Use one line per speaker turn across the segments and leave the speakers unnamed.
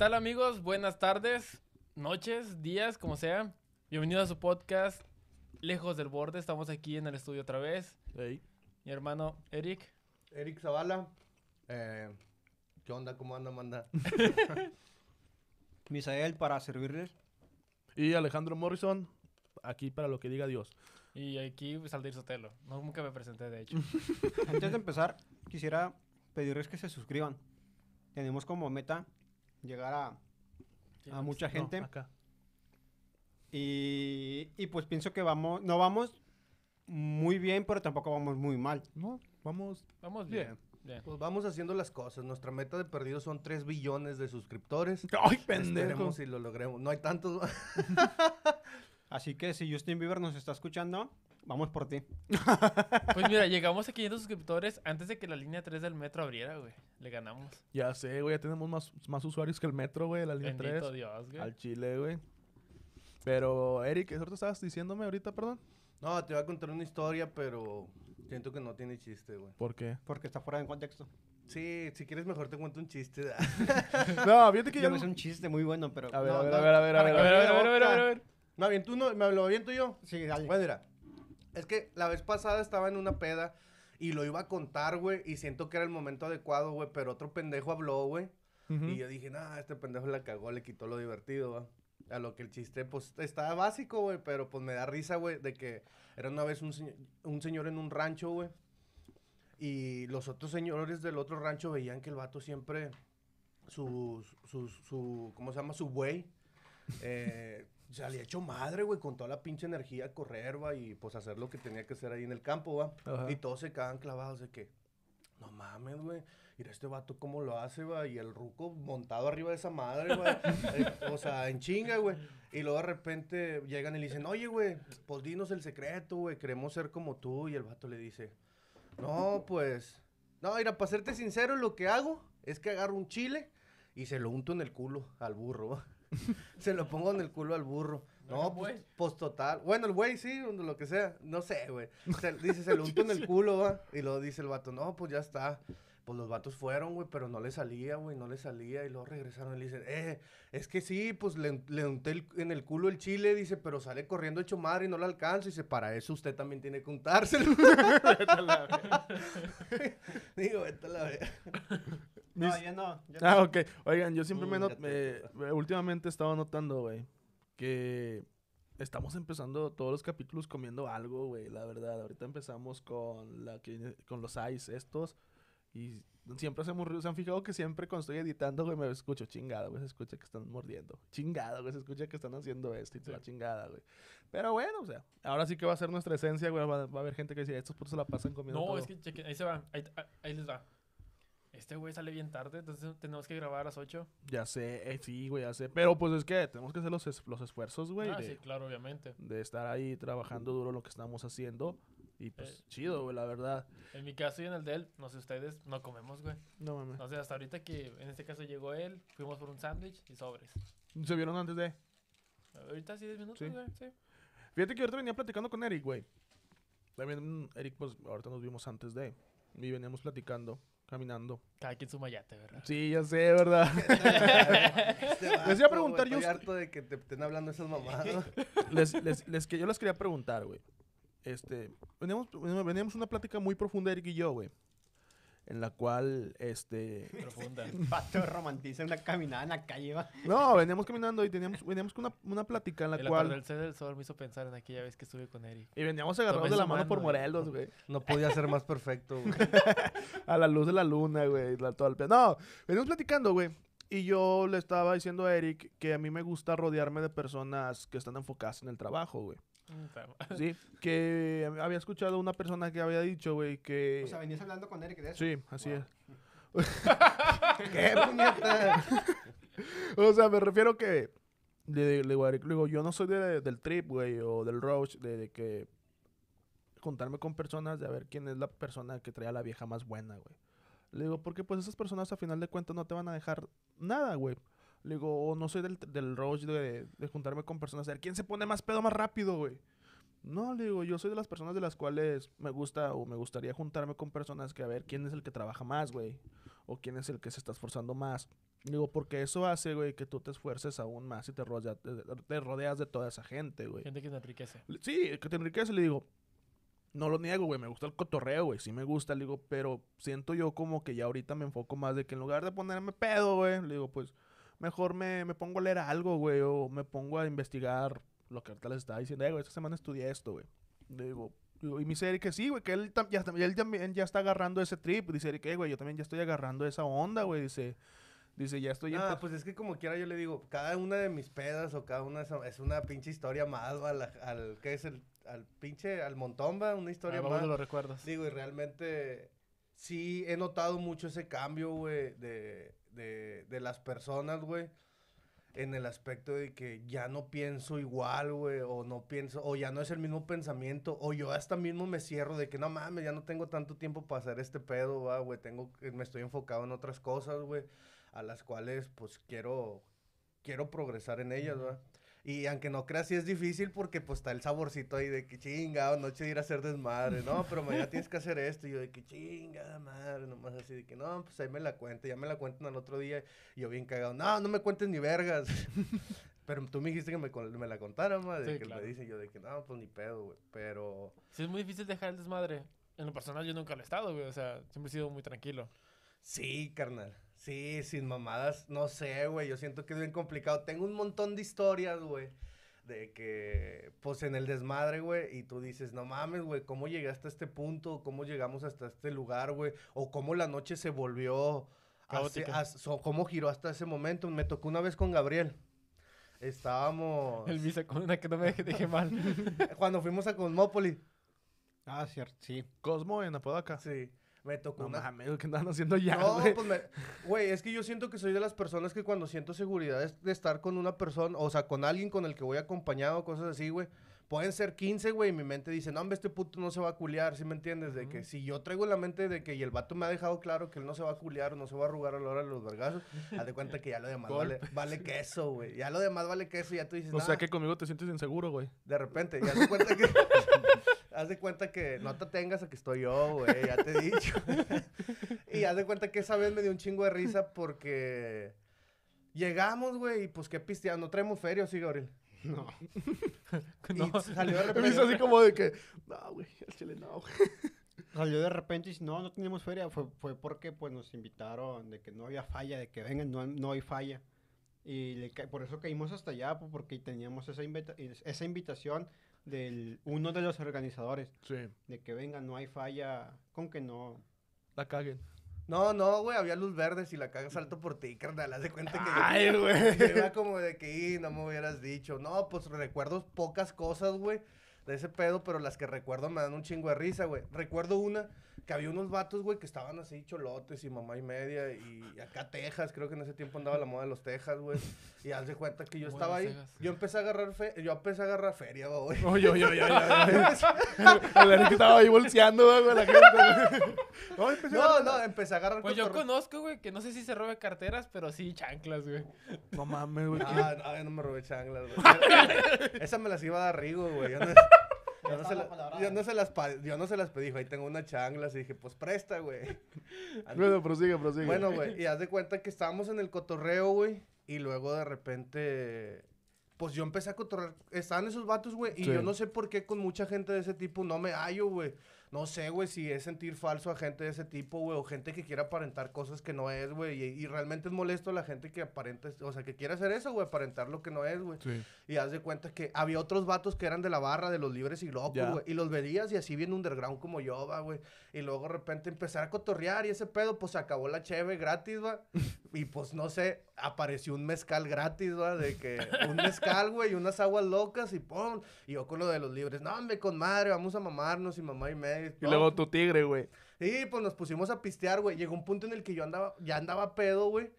tal amigos? Buenas tardes, noches, días, como sea. Bienvenidos a su podcast Lejos del Borde. Estamos aquí en el estudio otra vez.
Ey.
Mi hermano Eric.
Eric Zavala. Eh, ¿Qué onda? ¿Cómo anda, manda?
Misael para servirles.
Y Alejandro Morrison, aquí para lo que diga Dios.
Y aquí pues, Aldir Sotelo. No, nunca me presenté, de hecho.
Antes de empezar, quisiera pedirles que se suscriban. Tenemos como meta llegar a, a mucha
No,
gente.
acá.
y, y pues pienso que vamos, no vamos muy bien, pero tampoco vamos muy mal.
No, vamos.
Vamos bien.
Pues vamos haciendo las cosas. Nuestra meta de perdido son 3 billones de suscriptores.
¡Ay, pendejo!
Esperemos si lo logremos. No hay tantos.
Así que si Justin Bieber nos está escuchando, vamos por ti.
Pues mira, llegamos a 500 suscriptores antes de que la línea 3 del metro abriera, güey. Le ganamos.
Ya sé, güey, ya tenemos más, más usuarios que el metro, güey, la línea
Bendito
3.
Dios, güey.
Al Chile, güey. Pero, Eric, ¿eso te estabas diciéndome ahorita, perdón?
No, te voy a contar una historia, pero siento que no tiene chiste, güey.
¿Por qué?
Porque está fuera de contexto.
Sí, si quieres mejor te cuento un chiste.
no, fíjate que
Yo
yo...
me es un chiste muy bueno, pero...
A ver,
no,
a ver,
no,
a ver, a ver, a ver,
A ver, a ver, a ver, a ver, a ver.
¿Me aviento uno? ¿Me lo aviento yo?
Sí, dale.
Bueno, mira, es que la vez pasada estaba en una peda y lo iba a contar, güey, y siento que era el momento adecuado, güey, pero otro pendejo habló, güey,
Ujú.
y yo dije, nah, este pendejo la cagó, le quitó lo divertido, va. A lo que el chiste, pues, estaba básico, güey, pero pues me da risa, güey, de que era una vez un, señor- un señor en un rancho, güey, y los otros señores del otro rancho veían que el vato siempre, su, su, su ¿cómo se llama? Su güey, eh, se había hecho madre, güey, con toda la pinche energía a correr, va, y pues hacer lo que tenía que hacer ahí en el campo, va.
Ajá.
Y todos se quedaban clavados de que, no mames, güey, mira este vato cómo lo hace, va, y el ruco montado arriba de esa madre, güey. eh, o sea, en chinga, güey. Y luego de repente llegan y le dicen, oye, güey, pues dinos el secreto, güey, queremos ser como tú. Y el vato le dice, no, pues, no, mira, para serte sincero, lo que hago es que agarro un chile y se lo unto en el culo al burro, va. se lo pongo en el culo al burro. No, pues, pues total. Bueno, el güey sí, lo que sea. No sé, güey. Se- dice, se lo unto en el culo, va. Y luego dice el vato, no, pues ya está. Pues los vatos fueron, güey, pero no le salía, güey, no le salía. Y luego regresaron y le dicen, eh, es que sí, pues le, le unté el- en el culo el chile, dice, pero sale corriendo hecho madre y no lo alcanza. Y dice, para eso usted también tiene que untárselo. Digo, vete a la
No, no.
Ah,
no.
ok. Oigan, yo siempre me
Mm,
not-
ya te-
me- me- últimamente he estado notando, güey, que estamos empezando todos los capítulos comiendo algo, güey, la verdad. Ahorita empezamos con la que con los ice estos y siempre hacemos ruido. ¿Se han fijado que siempre cuando estoy editando, güey, me escucho chingada, güey, se escucha que están mordiendo. Chingada, güey, se escucha que están haciendo esto y toda la chingada, güey. Pero bueno, o sea, ahora sí que va a ser nuestra esencia, güey. Va, va a haber gente que dice, estos putos se la pasan comiendo
No,
todo".
es que chequen, ahí se va. Ahí, ah, ahí les va. Este güey sale bien tarde, entonces tenemos que grabar a las 8.
Ya sé, eh, sí, güey, ya sé. Pero pues es que tenemos que hacer los, es- los esfuerzos, güey,
ah,
de,
sí, claro, obviamente.
de estar ahí trabajando duro lo que estamos haciendo. Y pues
Eh.
chido, güey, la verdad.
En mi caso y en el de él, no sé ustedes, no comemos, güey.
No mames.
No sé, hasta ahorita que en este caso llegó él, fuimos por un sándwich y sobres.
¿Se vieron antes de?
Ahorita sí 10 minutos,
Sí.
güey, sí.
Fíjate que ahorita venía platicando con Eric, güey. También mm, Eric, pues ahorita nos vimos antes de. Y veníamos platicando, caminando.
Cada quien su mayate, ¿verdad?
Sí, ya sé, ¿verdad?
Este
Les iba a preguntar yo
Estoy harto de que te estén hablando esas mamadas.
les, les, les que yo les quería preguntar, güey. Este, veníamos, veníamos una plática muy profunda, Eric y yo, güey. En la cual, este...
Profunda.
Pato romantiza una caminada en la calle, va.
No, veníamos caminando y teníamos, veníamos con una, una plática en la
El
cual...
atardecer del sol me hizo pensar en aquella vez que estuve con Eric.
Y veníamos agarrados de la mano por. Morelos, güey.
No podía ser más perfecto, güey.
A la luz de la luna, güey. la- todo el No, venimos platicando, güey. Y yo le estaba diciendo a Eric que a mí me gusta rodearme de personas que están enfocadas en el trabajo, güey. Sí, que había escuchado una persona que había dicho, güey, que...
O sea, venías hablando con Eric de eso.
Sí, así
Wow.
es.
¿Qué, puñeta?
O sea, me refiero que... Le, le digo a Eric, le digo, yo no soy de- del trip, güey, o del roach, de, de que... Juntarme con personas de a ver quién es la persona que trae a la vieja más buena, güey. Le digo, porque pues esas personas a final de cuentas no te van a dejar nada, güey. Le digo, o no soy del, del roach de, de juntarme con personas, a ver quién se pone más pedo más rápido, güey. No, le digo, yo soy de las personas de las cuales me gusta o me gustaría juntarme con personas que a ver quién es el que trabaja más, güey. O quién es el que se está esforzando más. Digo, porque eso hace, güey, que tú te esfuerces aún más y te, rodea- te- te rodeas de toda esa gente, güey.
Gente que te enriquece.
Sí, que te enriquece, le digo. No lo niego, güey. Me gusta el cotorreo, güey. Sí me gusta, le digo. Pero siento yo como que ya ahorita me enfoco más de que en lugar de ponerme pedo, güey. Le digo, pues mejor me, me pongo a leer algo, güey. O me pongo a investigar lo que ahorita les estaba diciendo. Eh, güey, esta semana estudié esto, güey. Le digo, digo, y mi Eric que sí, güey. Que él, tam- ya, él también ya está agarrando ese trip. Dice Eric, eh, güey, yo también ya estoy agarrando esa onda, güey. Dice, dice, ya estoy...
Ah, pues es que como quiera yo le digo, cada una de mis pedas o cada una de esas- es una pinche historia más, al, al ¿qué es el? Al pinche, al montón, va, una historia
Ah,
más.
los recuerdos.
Digo, y realmente sí he notado mucho ese cambio, güey, de, de, de las personas, güey. En el aspecto de que ya no pienso igual, güey, o no pienso, o ya no es el mismo pensamiento, o yo hasta mismo me cierro de que no mames, ya no tengo tanto tiempo para hacer este pedo, va, güey, tengo, que- me estoy enfocado en otras cosas, güey, a las cuales, pues, quiero, quiero progresar en ellas, va. Y aunque no creas, sí es difícil porque pues está el saborcito ahí de que chingado, noche de ir a hacer desmadre, ¿no? Pero mañana tienes que hacer esto. Y yo de que chingada madre, nomás así de que no, pues ahí me la cuento. Ya me la cuentan al otro día. Y yo bien cagado, no, no me cuentes ni vergas. Pero tú me dijiste que me, me la contara, madre.
Sí,
que
claro.
me dice yo de que no, pues ni pedo, güey. Pero
Sí, es muy difícil dejar el desmadre. En lo personal yo nunca lo he estado, güey. O sea, siempre he sido muy tranquilo.
sí, carnal. Sí, sin mamadas, no sé, güey. Yo siento que es bien complicado. Tengo un montón de historias, güey. De que, pues en el desmadre, güey, y tú dices, no mames, güey, ¿cómo llegué hasta este punto? ¿Cómo llegamos hasta este lugar, güey? O cómo la noche se volvió, hace- o cómo giró hasta ese momento. Me tocó una vez con Gabriel. Estábamos,
El Visa con una que no me dije mal.
cuando fuimos a Cosmópolis,
Ah, cierto, sí.
Cosmo en Apodaca.
sí, me tocó
No
una...
mames, ¿qué andan haciendo ya,
No,
güey?
pues me... Güey, es que yo siento que soy de las personas que cuando siento seguridad es de estar con una persona, o sea, con alguien con el que voy acompañado, cosas así, güey. Pueden ser 15, güey, y mi mente dice, no, hombre, este puto no se va a culiar, ¿sí me entiendes? De que si yo traigo la mente de que, y el vato me ha dejado claro que él no se va a culiar o no se va a arrugar a la hora de los vergazos, haz de cuenta que ya lo demás vale, vale queso, güey. Ya lo demás vale queso y ya tú dices,
O
"Nah".
sea que conmigo te sientes inseguro, güey.
De repente, ya haz de cuenta que. haz de cuenta que no te tengas a que estoy yo, güey, ya te he dicho. y haz de cuenta que esa vez me dio un chingo de risa porque. Llegamos, güey, y pues qué pisteando. No traemos feria, ¿o sí, Gabriel.
No.
No.
Y salió de
Me
repente.
hizo así como de que, no, güey, el chile no, güey.
Salió de repente y dice, no, no tenemos feria. Fue, fue porque pues nos invitaron de que no había falla, de que vengan, no, no hay falla. Y le por eso caímos hasta allá, pues, porque teníamos esa, invita- esa invitación del uno de los organizadores,
Sí,
de que vengan, no hay falla, con que no.
la caguen.
No, no, güey, había luz verde. Si la cagas, salto por ti, carnal. Haz de cuenta que.
Ay, güey.
Iba como de que, "Y, no me hubieras dicho. No, pues recuerdo pocas cosas, güey, de ese pedo, pero las que recuerdo me dan un chingo de risa, güey. Recuerdo una que había unos vatos, güey, que estaban así cholotes y mamá y media y acá Texas, creo que en ese tiempo andaba la moda de los Texas, güey. Y haz de cuenta que yo estaba ahí. Yo empecé a agarrar fe yo empecé a agarrar feria, güey.
Oye, oye, oye, oye, oye. El Eric estaba ahí bolseando, güey, la gente, güey. No, empecé a
No,
agarrar-
no, empecé a agarrar
Pues yo conozco, güey, que no sé si se robe carteras, pero sí chanclas, güey.
No mames, güey.
Ah, no, yo no me robé changlas, güey. Esa me las iba a dar Rigo, güey. Yo no, se la- yo no se las yo no se las pedí, ahí tengo una changlas y dije, pues presta, güey.
Bueno, prosigue, prosigue.
Bueno, güey, y haz de cuenta que estábamos en el cotorreo, güey, y luego de repente, pues yo empecé a cotorrear, estaban esos vatos, güey, y
Sí.
yo no sé por qué con mucha gente de ese tipo no me hallo, güey. No sé, güey, si es sentir falso a gente de ese tipo, güey, o gente que quiere aparentar cosas que no es, güey, y, y realmente es molesto la gente que aparenta, o sea, que quiere hacer eso, güey, aparentar lo que no es, güey.
Sí.
Y haz de cuenta que había otros vatos que eran de la barra, de los libres y locos, güey. Y los veías y así bien underground como yo, va, güey. Y luego de repente empezar a cotorrear y ese pedo, pues se acabó la cheve gratis, va. y pues no sé, apareció un mezcal gratis, va. De que un mezcal, güey, y unas aguas locas y pum. Y yo con lo de los libres, no, hombre, con madre, vamos a mamarnos y mamá y medio.
Y luego tu tigre, güey.
Sí, pues nos pusimos a pistear, güey. Llegó un punto en el que yo andaba, ya andaba pedo, güey.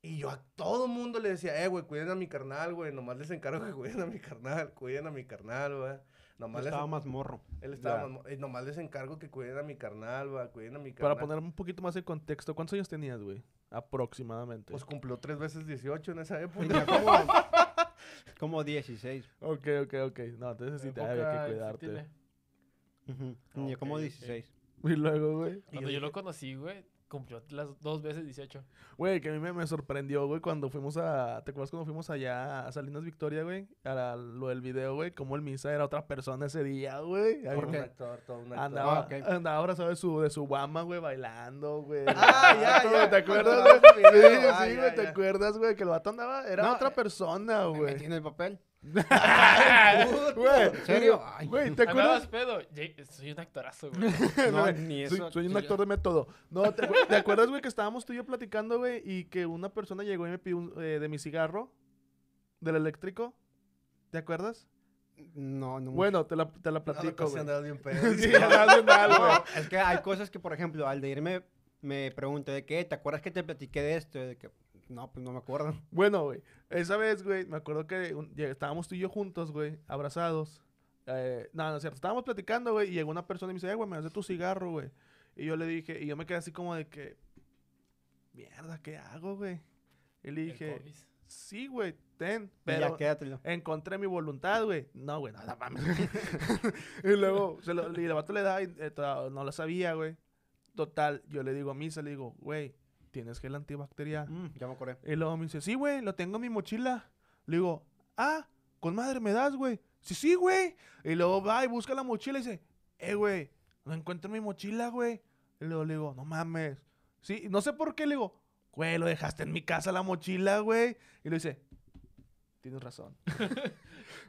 Y yo a todo mundo le decía, eh, güey, cuiden a mi carnal, güey. Nomás les encargo que cuiden a mi carnal, cuiden a mi carnal, güey. Nomás
Estaba más morro.
él estaba
Ya.
más mo- eh, nomás les encargo que cuiden a mi carnal, güey, cuiden a mi carnal.
Para poner un poquito más de contexto, ¿cuántos años tenías, güey? Aproximadamente.
Pues cumplió tres veces 18 en esa época.
Como, Como 16.
Ok, ok, ok. No, entonces sí te había que
sí
cuidarte.
Tenía como
Ok, ok.
16.
Y luego, güey.
Cuando yo lo conocí, güey, cumplió las dos veces 18.
Güey, que a mí me, me sorprendió, güey, cuando fuimos a... ¿Te acuerdas cuando fuimos allá a Salinas Victoria, güey? A la- lo del video, güey. Como el Misa era otra persona ese día, güey. Me-
un actor, todo un actor.
Andaba,
Ah, ok.
andaba abrazado de su, de su guama, güey, bailando, güey.
Ah, ya, ya,
¿Te acuerdas, güey? Sí,
ah,
sí,
ya,
güey, ¿te acuerdas, güey? Que el vato andaba... Era
No,
otra persona,
Me
güey.
metí en el papel.
Güey,
¿En serio? Ay.
Güey, ¿te acuerdas?
Pedo. Soy un actorazo, güey.
No, ni
soy,
eso.
soy un actor de método. No, ¿te, acu- te acuerdas, güey, que estábamos tú y yo platicando, güey, y que una persona llegó y me pidió un- eh, de mi cigarro, del eléctrico? ¿Te acuerdas?
No, no.
Bueno, te la, te la
No,
platico, güey.
bien pedo.
Sí, bien mal, güey.
Es que hay cosas que, por ejemplo, al de irme, me pregunté de qué, ¿te acuerdas que te platiqué de esto? De que, no, pues no me acuerdo.
Bueno, güey, esa vez, güey, me acuerdo que un- estábamos tú y yo juntos, güey, abrazados. Eh, no, no es cierto, estábamos platicando, güey, y llegó una persona y me dice, eh, güey, me das de tu cigarro, güey. Y yo le dije, y yo me quedé así como de que, mierda, ¿qué hago, güey? Y le dije, sí, güey, ten,
Pero, ya, quédatelo.
encontré mi voluntad, güey. No, güey, nada mames. y luego, se lo, y el vato le da, y, eh, no lo sabía, güey. Total, yo le digo a Misa, le digo, güey, ¿tienes gel antibacterial?
Mm, ya me acordé.
Y luego me dice, sí, güey, lo tengo en mi mochila. Le digo, ah, con madre me das, güey. Sí, sí, güey. Y luego va y busca la mochila y dice, eh, güey, no encuentro mi mochila, güey. Y luego le digo, no mames. Sí, no sé por qué le digo, güey, lo dejaste en mi casa la mochila, güey. Y le dice, tienes razón.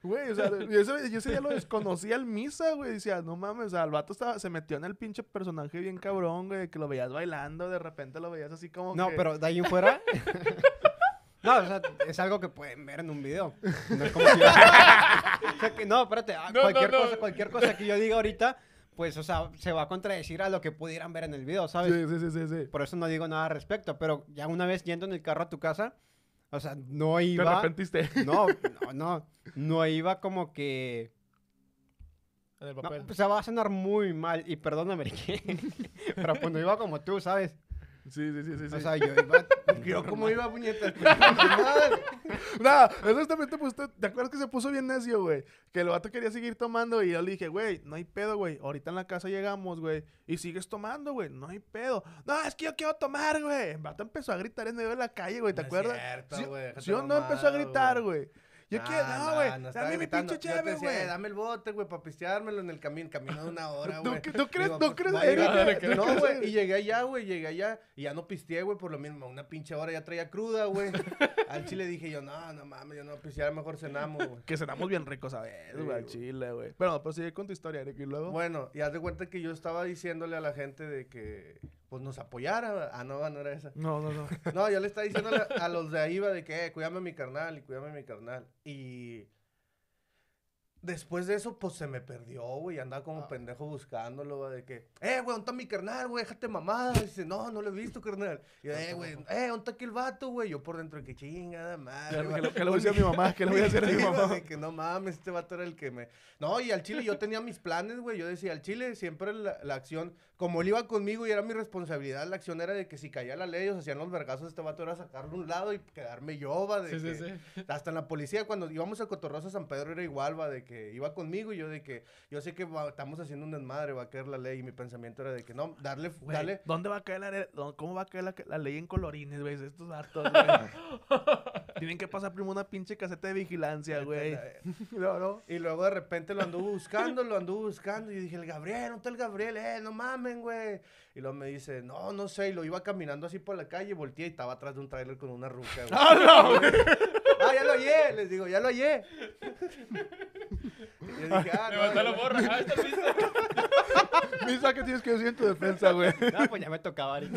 Güey, o sea, yo ese, yo ese día lo desconocía al misa, güey. Decía, no mames, o sea, el vato estaba, se metió en el pinche personaje bien cabrón, güey, que lo veías bailando, de repente lo veías así como
No,
que-
pero de ahí en fuera. no, o sea, es algo que pueden ver en un video. No es como si- O sea, que no, espérate. ah,
No,
cualquier,
no, no.
Cosa, cualquier cosa que yo diga ahorita, pues, o sea, se va a contradecir a lo que pudieran ver en el video, ¿sabes?
Sí, sí, sí, sí, sí.
Por eso no digo nada al respecto. Pero ya una vez yendo en el carro a tu casa, o sea, no
Te
iba.
arrepentiste.
No, no, no. No iba como que.
En el
No,
papel.
o sea, va a sonar muy mal. Y perdóname, Pero pues no iba como tú, ¿sabes?
Sí, sí, sí, sí. sí.
O sea, yo iba.
Yo como iba, puñetas.
Nada, honestamente, pues, ¿te, te acuerdas que se puso bien necio, güey? Que el vato quería seguir tomando y yo le dije, güey, no hay pedo, güey. Ahorita en la casa llegamos, güey, y sigues tomando, güey. No hay pedo. No, es que yo quiero tomar, güey. El vato empezó a gritar en medio de la calle, güey, ¿te
No es
acuerdas?
cierto,
¿Sí,
güey, déjate
sí o no empezó a gritar,
güey.
Yo quiero, no, güey. dame mi pinche
decía,
güey.
"Eh, dame el bote, güey, para pisteármelo en el camino, camino de una hora,
¿Tú
güey.
qué- tú crees-
Digo,
tú
pues,
crees? ¿Tú
No, güey, y llegué allá, güey, llegué allá y ya no pisteé, güey, por lo mismo, una pinche hora ya traía cruda, güey. Al chile dije yo, no, no mames, yo no pistear, mejor cenamos, güey.
Que cenamos bien ricos a ver, güey, al chile, güey. Pero, pues sigue con tu historia, Eric, y luego.
Bueno, y haz de cuenta que yo estaba diciéndole a la gente de que, pues, nos apoyara. Ah, no, no era esa.
No, no, no.
No, yo le estaba diciendo a, los de ahí, va, de que, eh, cuídame mi carnal y cuídame mi carnal. Y después de eso, pues se me perdió, güey. Andaba como pendejo buscándolo, va, de que, eh, güey, ¿dónde está mi carnal, güey? Déjate mamada. Dice, no, no lo he visto, carnal. Y yo, eh, güey, eh, ¿dónde está aquel vato, güey? Yo por dentro, que chingada madre. Va.
que lo- que le voy a decir a mi mamá, que le voy a decir a mi
Sí,
mamá.
de que no mames, este vato era el que me. No, y al chile yo tenía mis planes, güey. Yo decía, al chile siempre la, la acción, como él iba conmigo y era mi responsabilidad, la acción era de que si caía la ley, ellos hacían los vergazos, este vato era sacarlo a un lado y quedarme yo, va. De
Sí, sí,
que-
sí.
Hasta en la policía, cuando íbamos a Cotorrosa San Pedro era igual, va, de que iba conmigo y yo de que, yo sé que va, estamos haciendo un desmadre, va a caer la ley. Y mi pensamiento era de que no, darle,
Güey,
dale.
¿Dónde va a caer la, ¿Cómo va a caer la, la ley en colorines, güey? Estos vatos, güey. Tienen que pasar primero una pinche caseta de vigilancia, güey. No, no.
Y luego de repente lo anduvo buscando, lo anduvo buscando. Y dije, el Gabriel, ¿dónde está el Gabriel? Eh, no mamen, güey. Y luego me dice, no, no sé. Y lo iba caminando así por la calle, volteé y estaba atrás de un tráiler con una ruca, güey. ah, ya lo hallé. Les digo, ya lo hallé. Y yo dije, ah, no.
Levantó la borra. Ah.
Misa, ¿qué tienes que decir en tu defensa, güey?
No, pues ya me tocaba.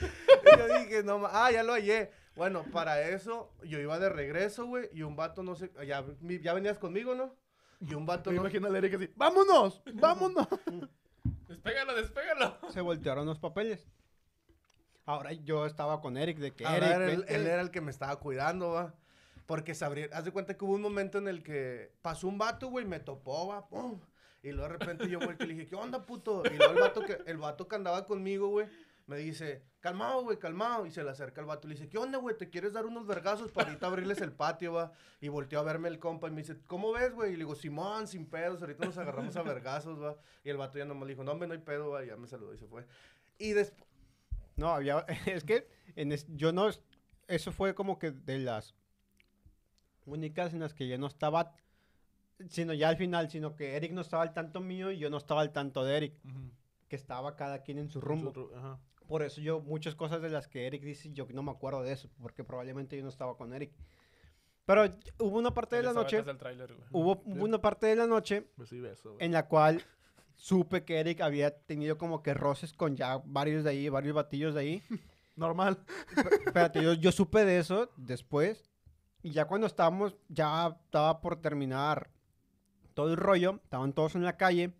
Y yo dije, no, ma- ah, ya lo hallé. Bueno, para eso, yo iba de regreso, güey. Y un vato, no sé, ya, mi- ya venías conmigo, ¿no? Y un vato,
Me
no,
imagino a Eric así, ¡vámonos! ¡Vámonos!
Despégalo, despégalo.
Se voltearon los papeles. Ahora yo estaba con Eric de que
Ahora
Eric,
era
vente.
él era el que me estaba cuidando, va. Porque sabría, haz de cuenta que hubo un momento en el que pasó un vato, güey, me topó, va, pum. Y luego de repente yo volteé y le dije, ¿qué onda, puto? Y luego el vato que, el vato que andaba conmigo, güey, me dice, calmado, güey, calmado. Y se le acerca el vato y le dice, ¿qué onda, güey? ¿Te quieres dar unos vergazos para ahorita abrirles el patio, va? Y volteó a verme el compa y me dice, ¿cómo ves, güey? Y le digo, Simón, sin pedos, ahorita nos agarramos a vergazos, va. Y el vato ya nomás le dijo, no, hombre, no hay pedo, va. Y ya me saludó y se fue. Y después,
No, había, es que en es- yo no, eso fue como que de las únicas en las que yo no estaba, sino ya al final, sino que Eric no estaba al tanto mío y yo no estaba al tanto de Eric,
Ujú.
que estaba cada quien en su rumbo.
Su ru- ajá.
Por eso yo, muchas cosas de las que Eric dice, yo no me acuerdo de eso, porque probablemente yo no estaba con Eric. Pero hubo una parte de la noche,
güey.
hubo hubo una parte de la noche
Pues sí, beso,
en la cual supe que Eric había tenido como que roces con ya varios de ahí, varios batillos de ahí.
Normal.
Espérate, yo, yo supe de eso después. Y ya cuando estábamos, ya estaba por terminar todo el rollo. Estaban todos en la calle.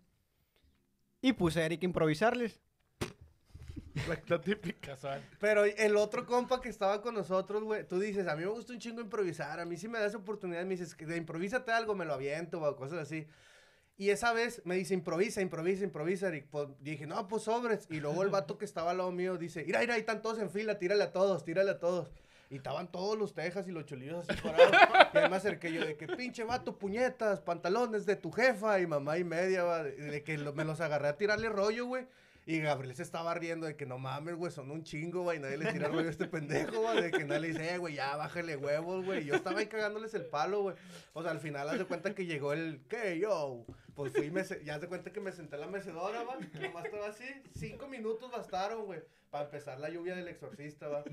Y puse a Eric a improvisarles.
La, la típica.
Casual.
Pero el otro compa que estaba con nosotros, güey, tú dices, a mí me gusta un chingo improvisar, a mí si me das oportunidad, me dices, que de improvísate algo, me lo aviento, o cosas así. Y esa vez me dice, improvisa, improvisa, improvisa, y pues, dije, no, pues sobres. Y luego el vato que estaba al lado mío dice, mira, mira, ahí están todos en fila, tírale a todos, tírale a todos. Y estaban todos los tejas y los cholillos así parados. y ahí me acerqué yo de que, pinche vato, puñetas, pantalones de tu jefa y mamá y media, de, que me los agarré a tirarle rollo, güey. Y Gabriel se estaba riendo de que no mames, güey, son un chingo, güey, nadie le tira rollo a este pendejo, güey, de que nadie dice, eh, güey, ya bájale huevos, güey. Yo estaba ahí cagándoles el palo, güey. O sea, al final haz de cuenta que llegó el, ¿qué, yo? Pues fui, me ya de cuenta que me senté en la mecedora, va. Nomás estaba así, cinco minutos bastaron, güey, para empezar la lluvia del exorcista, va.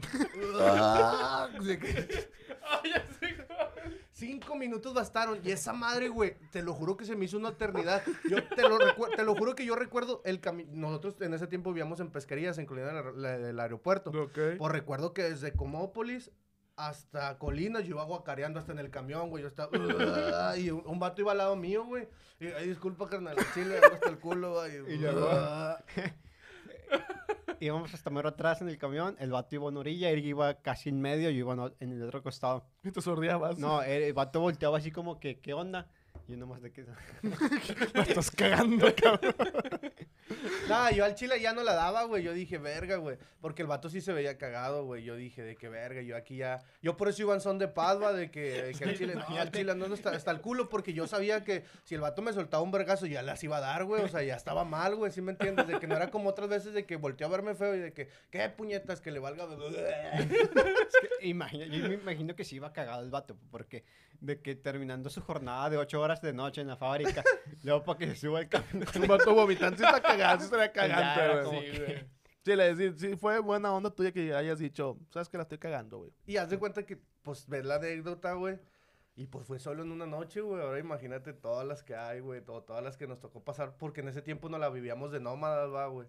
De que-
Ay, ya sé, güey.
Cinco minutos bastaron. Y esa madre, güey, te lo juro que se me hizo una eternidad. Yo te lo, recu- te lo juro que yo recuerdo el camino. Nosotros en ese tiempo vivíamos en pesquerías, en Colina del, aeropuerto.
Ok.
Pues recuerdo que desde Comópolis hasta Colinas yo iba guacareando hasta en el camión, güey. Yo estaba. y un, un vato iba al lado mío, güey. Y, ay, disculpa, carnal, al chile, hasta el culo, güey.
Y luego- Íbamos hasta mero atrás en el camión. El vato iba en orilla, Eric iba casi en medio, yo iba en el otro costado.
Y te sordeabas.
No, el, el vato volteaba así como que, ¿qué onda? Y yo nomás de que...
Me estás cagando, cabrón.
Nada, yo al chile ya no la daba, güey. Yo dije, verga, güey. Porque el vato sí se veía cagado, güey. Yo dije, de que verga, yo aquí ya. Yo por eso iba en son de paz, va, de que, de que al chile, no, al chile no, no está, está el culo. Porque yo sabía que si el vato me soltaba un vergazo, ya las iba a dar, güey. O sea, ya estaba mal, güey. ¿Sí me entiendes? De que no era como otras veces de que volteó a verme feo y de que, ¿qué puñetas que le valga?
Es que imagina- yo me imagino que sí iba cagado el vato, porque de que terminando su jornada de ocho horas de noche en la fábrica, luego para que se suba el camión.
Un vato vomitando. Sí está cagado, sí estaría güey.
como
Sí, güey.
Sí, le sí, sí fue buena onda tuya que hayas dicho, sabes que la estoy cagando, güey.
Y haz de cuenta que, pues, ves la anécdota, güey. Y pues fue solo en una noche, güey. Ahora imagínate todas las que hay, güey. to- todas las que nos tocó pasar. Porque en ese tiempo no la vivíamos de nómadas, va, güey.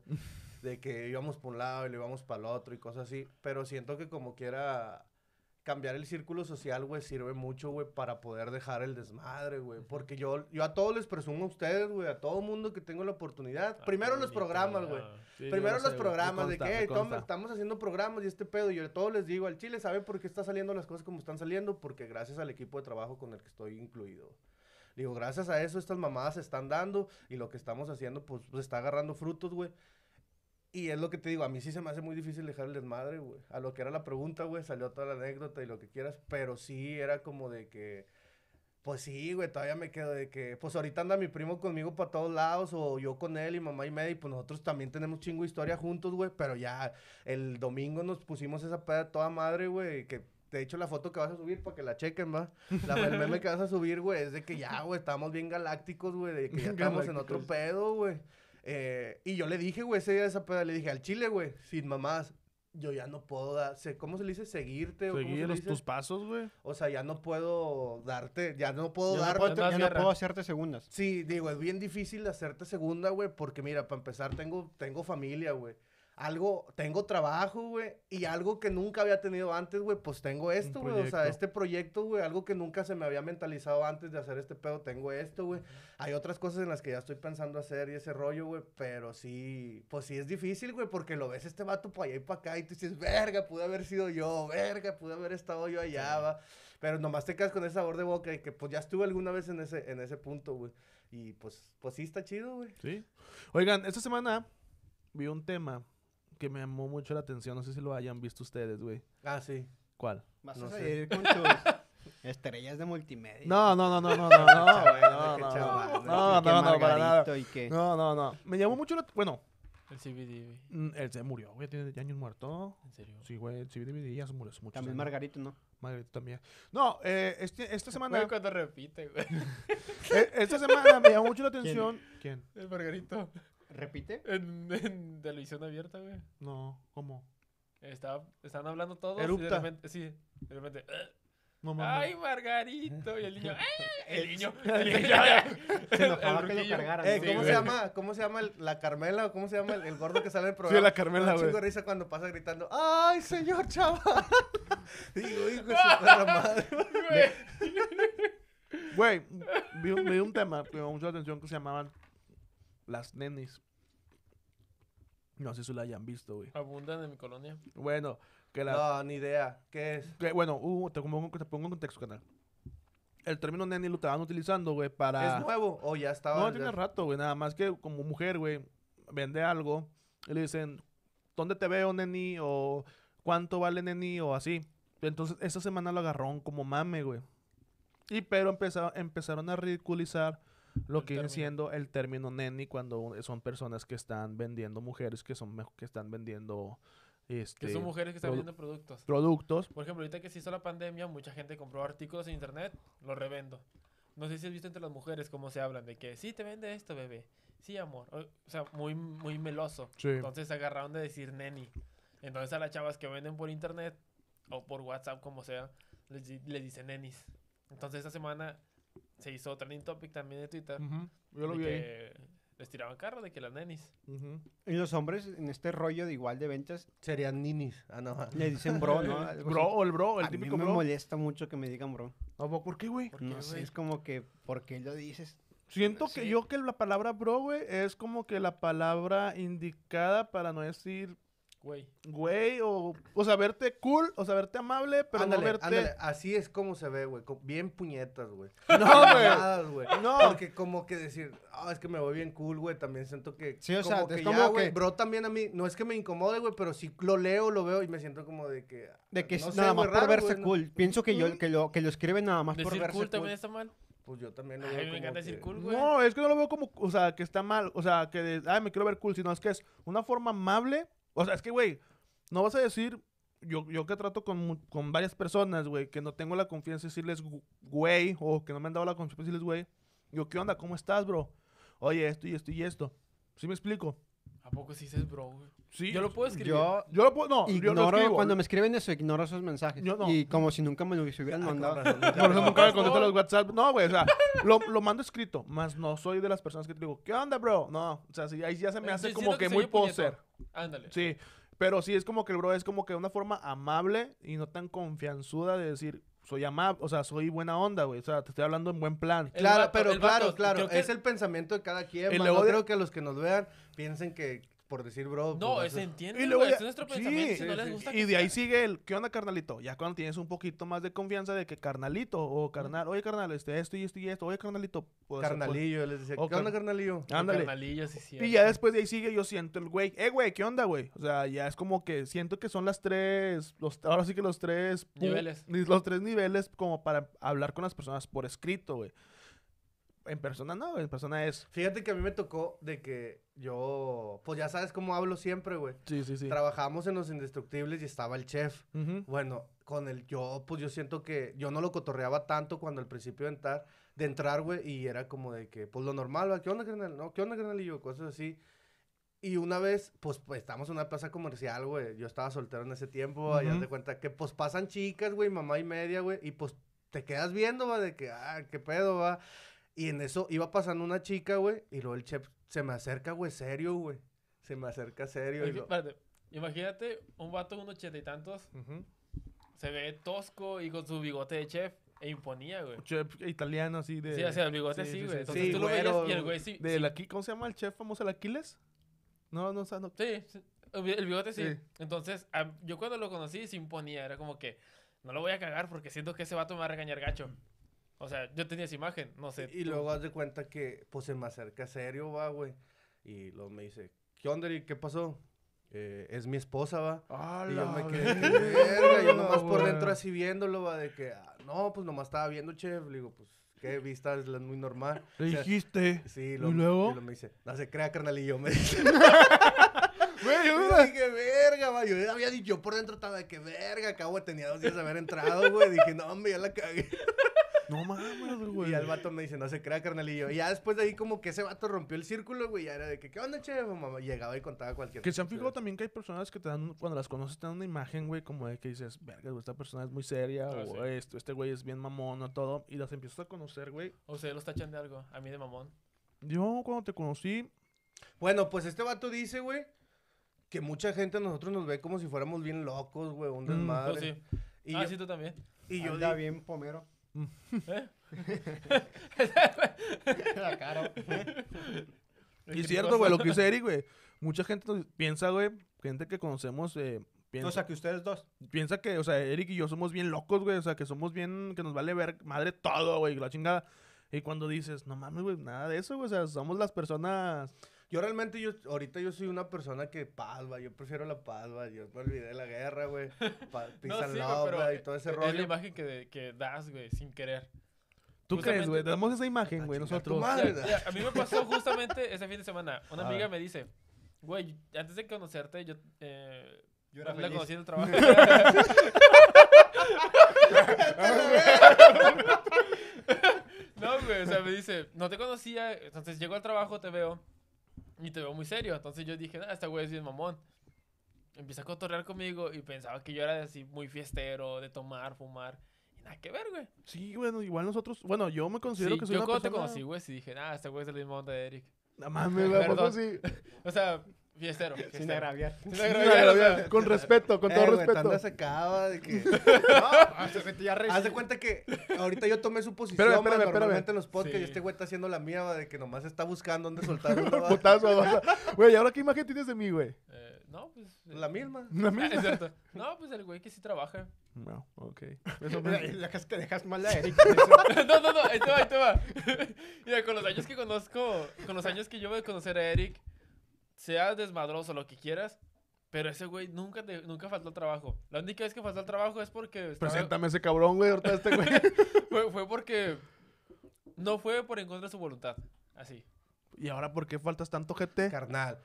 De que íbamos por un lado y le íbamos para el otro y cosas así. Pero siento que como quiera cambiar el círculo social, güey, sirve mucho, güey, para poder dejar el desmadre, güey. Porque yo, yo a todos les presumo a ustedes, güey, a todo mundo que tengo la oportunidad.
Ah,
Primero los programas, güey.
Sí,
Primero
sé,
los programas de que estamos haciendo programas y este pedo. Yo a todos les digo, al chile, ¿sabe por qué está saliendo las cosas como están saliendo? Porque gracias al equipo de trabajo con el que estoy incluido. Digo, gracias a eso estas mamadas se están dando y lo que estamos haciendo, pues, pues está agarrando frutos, güey. Y es lo que te digo, a mí sí se me hace muy difícil dejar el desmadre, güey. A lo que era la pregunta, güey, salió toda la anécdota y lo que quieras, pero sí era como de que, pues sí, güey, todavía me quedo de que, pues ahorita anda mi primo conmigo para todos lados, o yo con él y mamá y media, y pues nosotros también tenemos chingo de historia juntos, güey, pero ya el domingo nos pusimos esa peda toda madre, güey, que de hecho la foto que vas a subir para que la chequen, va, la, el meme que vas a subir, güey, es de que ya, güey, estamos bien galácticos, güey, de que ya estamos en otro pedo, güey. Eh, y yo le dije, güey, ese día de esa peda, le dije, al chile, güey, sin mamás, yo ya no puedo dar, ¿cómo se le dice? Seguirte, o
Seguir los, tus pasos, güey.
O sea, ya no puedo darte, ya no puedo dar.
puedo,
no
puedo hacerte segundas.
Sí, digo, es bien difícil hacerte segunda, güey, porque mira, para empezar tengo, tengo familia, güey. Algo, tengo trabajo, güey, y algo que nunca había tenido antes, güey, pues tengo esto, güey. O sea, este proyecto, güey, algo que nunca se me había mentalizado antes de hacer este pedo, tengo esto, güey. Hay otras cosas en las que ya estoy pensando hacer y ese rollo, güey, pero sí, pues sí es difícil, güey, porque lo ves este vato para allá y para acá y tú dices, verga, pude haber sido yo, verga, pude haber estado yo allá, va. Pero nomás te quedas con ese sabor de boca y que pues ya estuve alguna vez en ese, en ese punto, güey. Y pues, pues sí está chido, güey.
Sí. Oigan, esta semana vi un tema que me llamó mucho la atención. No sé si lo hayan visto ustedes, güey.
Ah, sí.
¿Cuál?
Vas
No
a
sé.
salir con tus estrellas de multimedia.
No, no, no, no, no, no, no, güey, no, no,
chaval,
no, no, no, no, para nada.
Margarito Y que...
No, no, no. Me llamó mucho la... Bueno,
El CBD, güey.
mm, él se murió, güey. Tiene ya años muerto.
En serio.
Sí, güey. El CBDVD ya se murió hace mucho.
También Margarito, ¿no?
Margarito también. No, eh, este- esta semana...
Güey, cuando repite, güey.
eh, esta semana me llamó mucho la atención... ¿Quién?
El Margarito.
¿Repite?
En, en televisión abierta, güey.
No, ¿cómo?
Estaba, estaban hablando todos.
Erupta.
Y de repente, sí. De repente. "Ah,
No mames.
¡Ay, Margarito! Y el niño. ¡Ah! El niño. El niño. ya, ya.
Se enojaba
El
que lo cargaran.
Eh.
Sí,
¿Cómo
güey.
se llama? ¿Cómo se llama el- la Carmela o cómo se llama el, el gordo que sale en el
Sí,
programa?
la Carmela,
Me
güey.
chingo risa cuando pasa gritando, ¡ay, señor chaval! Digo, hijo de su perra madre.
Güey, vi, un- vi un tema que me llamó mucho la atención que se llamaban las nenis. No sé si lo hayan visto, güey.
Abundan en mi colonia.
Bueno, que la...
No, ni idea. ¿Qué es?
que, bueno, uh, te, pongo, te pongo en contexto, canal. El término neni lo estaban utilizando, güey, para...
¿Es nuevo o ya estaba?
No, tiene rato, güey. Nada más que como mujer, güey, vende algo y le dicen, ¿dónde te veo, neni? O ¿cuánto vale, neni? O así. Entonces, esa semana lo agarraron como mame, güey. Y pero empezaron, empezaron a ridiculizar lo
El
que viene siendo el término neni cuando son personas que están vendiendo mujeres que son que están vendiendo este
Que son mujeres que están
produ-
vendiendo productos.
productos.
Por ejemplo, ahorita que se hizo la pandemia, mucha gente compró artículos en internet, los revendo. No sé si has visto entre las mujeres cómo se hablan de que sí te vende esto, bebé. Sí, amor. O, o sea, muy, muy meloso.
Sí.
Entonces se agarraron de decir neni. Entonces a las chavas que venden por internet o por WhatsApp, como sea, les, les dicen nenis. Entonces esta semana se hizo trending topic también de Twitter.
Yo lo
de
vi ahí.
que les tiraban carro de que las nenis.
Y los hombres en este rollo de igual de ventas
Serían ninis. Ah, no.
le dicen bro, ¿no? Algo
Bro, o el bro, el
A mí me
bro.
molesta mucho que me digan bro.
¿Por qué, güey?
¿Por qué,
No sé, es como que, ¿por qué lo dices?
Siento que yo que la palabra bro, güey, es como que la palabra indicada para no decir
Güey.
güey o, o sea, verte cool, o sea, verte amable, pero
ándale,
no verte...
ándale. Así es como se ve, güey. Bien puñetas, güey.
No, güey. No.
Porque como que decir, ah, es que me voy bien cool, güey. También siento que.
Sí, o sea,
como
es
que
como
ya,
que-
Bro, también a mí, no es que me incomode, güey, pero sí lo leo, lo veo y me siento como de que.
De que
no
es
sé,
nada
güey,
más por
raro,
verse
¿no?
cool. Pienso que yo que lo, que lo escriben nada más por
Decir
verse
cool
cool.
también está mal.
Pues yo también lo
A
veo.
mí me encanta decir cool, güey.
No, es que no lo veo como, o sea, que está mal, o sea, que de, ay, me quiero ver cool, sino es que es una forma amable. O sea, es que, güey, no vas a decir, yo, yo que trato con, con varias personas, güey, que no tengo la confianza de decirles güey, o que no me han dado la confianza de decirles güey. Yo, ¿qué onda? ¿Cómo estás, bro? Oye, esto y esto y esto. ¿Sí me explico?
¿A poco sí dices bro, güey?
Sí.
Yo lo puedo escribir.
Yo
Yo lo puedo, no, yo lo
ignoro,
escribo.
cuando me escriben eso, ignoro esos mensajes.
Yo no.
Y como si nunca me lo hubieran
Ah,
mandado.
Por eso
me-
nunca me
Por
contesto
favor.
los WhatsApp. No, güey, o sea, lo, lo mando escrito, más no soy de las personas que te digo, ¿qué onda, bro? No, o sea, sí, ahí ya se me hace
sí,
como que muy poser.
Ándale.
Sí, pero sí es como que el bro es como que una forma amable y no tan confianzuda de decir, soy amable, o sea, soy buena onda, güey. O sea, te estoy hablando en buen plan.
El
Claro,
vato-
pero
el
claro,
vato,
claro.
que-
Es el pensamiento de cada quien.
Y
man,
luego
No
de-
creo que los que nos vean piensen que por decir bro.
No,
pues,
se entiende,
Y luego
Es nuestro
sí,
pensamiento. Si no
sí,
les
sí.
gusta
Y de ahí sigue el, ¿qué onda, carnalito? Ya cuando tienes un poquito más de confianza de que carnalito o carnal, oye, carnal, este, esto y esto y esto, oye, carnalito. pues,
Carnalillo, les decía, ¿qué onda,
car-
carnalillo?
Ándale.
carnalillos, sí,
Y
cierto.
ya después de ahí sigue, yo siento el güey, eh, güey, ¿qué onda, güey? O sea, ya es como que siento que son las tres, los, ahora sí que los tres
Niveles.
ni- Los tres niveles como para hablar con las personas por escrito, güey. En persona no, güey, en persona es.
Fíjate que a mí me tocó de que yo, pues ya sabes cómo hablo siempre, güey.
Sí, sí, sí.
Trabajamos en Los Indestructibles y estaba el chef. Bueno, con el yo, pues yo siento que yo no lo cotorreaba tanto cuando al principio de entrar, de entrar, güey, y era como de que, pues lo normal, ¿va? ¿qué onda, carnal? No, ¿qué onda, carnal? Y yo, cosas así. Y una vez, pues, pues estamos en una plaza comercial, güey. Yo estaba soltero en ese tiempo, allá
Ujú.
de cuenta que, pues, pasan chicas, güey, mamá y media, güey, y pues te quedas viendo, va, de que, ah, qué pedo, va. Y en eso iba pasando una chica, güey, y luego el chef se me acerca, güey, serio, güey. Se me acerca serio. y
Oye,
lo-
espérate, Imagínate un vato de unos ochenta y tantos,
Ujú.
se ve tosco y con su bigote de chef e imponía, güey.
Chef italiano así de.
Sí, o sea, el bigote
sí,
sí,
sí,
güey. Entonces
sí.
tú lo veías y el güey sí.
del
sí,
aquí, ¿cómo se llama el chef famoso, el Aquiles? No, no, o sea, no.
Sí, sí, el bigote sí.
Sí.
Entonces, a- yo cuando lo conocí se imponía, era como que no lo voy a cagar porque siento que ese vato me va a regañar gacho. O sea, yo tenía esa imagen, no sé.
Y
tú.
luego haz de cuenta que, pues, se me acerca serio, va, güey. Y luego me dice, ¿qué onda, Eric? ¿Qué pasó? eh, es mi esposa, va. Y yo me quedé,
verga,
yo nomás por dentro así viéndolo, va, de que, ah, no, pues nomás estaba viendo, chef. Le digo, pues, qué vista, es la- muy normal.
Le
O sea,
dijiste.
Sí, lo,
¿Y luego?
y lo me dice, no se crea, carnalillo, me dice.
Güey,
Y
yo
yo dije, verga, va. Yo había dicho, yo por dentro estaba de que, verga, acabo, tenía dos días de haber entrado, güey. Dije, no, hombre, ya la cagué.
No mames, güey.
Y ya el vato me dice, no se crea, carnalillo. Y ya después de ahí, como que ese vato rompió el círculo, güey. Ya era de que, ¿qué onda, chef? Mamá llegaba y contaba cualquier
Que se han
cosa.
fijado también que hay personas que te dan, cuando las conoces, te dan una imagen, güey, como de que dices, verga, güey, esta persona es muy seria,
Ah,
o
sí.
esto, este güey es bien mamón, o todo, y las empiezas a conocer, güey.
O ustedes los tachan de algo. A mí de mamón.
Yo, cuando te conocí,
Bueno, pues este vato dice, güey, que mucha gente a nosotros nos ve como si fuéramos bien locos, güey, un
Mm,
desmadre.
sí.
Y,
ah,
yo,
sí, tú también.
y yo
Anda bien pomero.
¿Eh?
La cara.
y es cierto, güey, lo que dice Eric, güey. Mucha gente piensa, güey, gente que conocemos, eh, piensa,
O sea, que ustedes dos.
piensa que, o sea, Eric y yo somos bien locos, güey, o sea, que somos bien, que nos vale ver madre todo, güey, la chingada. Y cuando dices, no mames, güey, nada de eso, güey, o sea, somos las personas...
Yo realmente, yo, ahorita yo soy una persona que paz, va, yo prefiero la paz, va, yo me olvidé de la guerra, güey, peace
No, sí,
love,
pero
y todo ese
es
rollo.
la imagen que, que das, güey, sin querer.
¿Tú crees,
Justamente-
güey? Damos esa imagen,
A
güey, nosotros.
madre.
Ya, ya, a mí me pasó justamente ese fin de semana. Una
A
amiga
ver.
me dice, güey, antes de conocerte, yo eh,
Yo era
la
feliz.
conocí en el trabajo. no, güey, o sea, me dice, no te conocía, entonces llego al trabajo, te veo, y te veo muy serio. Entonces yo dije, ah, este güey es bien mamón. Empieza a cotorrear conmigo y pensaba que yo era así muy fiestero, de tomar, fumar. Y nada que ver, güey.
Sí, bueno, igual nosotros, bueno, yo me considero
Sí,
que soy
yo
una
cuando te
persona...
conocí, güey, sí dije, ah, este güey es el mismo onda de Eric.
No mames, güey, ¿a poco
Perdón.
sí?
O sea, fiestero.
Sin
fiestero.
agraviar.
Sin agraviar, o sea,
Con respeto, con todo
Eh, güey,
respeto.
Tanda se acaba de que...
Mete ya
Haz de cuenta que ahorita yo tomé su posición,
Espérame,
va,
espérame,
normalmente
espérame.
en los podcasts y
Sí.
este güey está haciendo la mía, de que nomás está buscando dónde soltar va.
Putazo, Güey, ¿y ahora qué imagen tienes de mí, güey?
eh, no, pues... eh,
La misma.
La
ah,
misma.
es cierto. No, pues el güey que sí trabaja.
No, ok. Eso me...
dejas, te dejas mal a Eric.
no, no, no, ahí te va, ahí te va. Mira, con los años que conozco, con los años que yo voy a conocer a Eric, sea desmadroso, lo que quieras, pero ese güey nunca, te- nunca faltó al trabajo. La única vez que faltó al trabajo es porque... estaba-
Preséntame a ese cabrón, güey, ahorita este güey.
fue, fue porque... No fue por en contra de su voluntad. Así.
¿Y ahora por qué faltas tanto GT?
Carnal.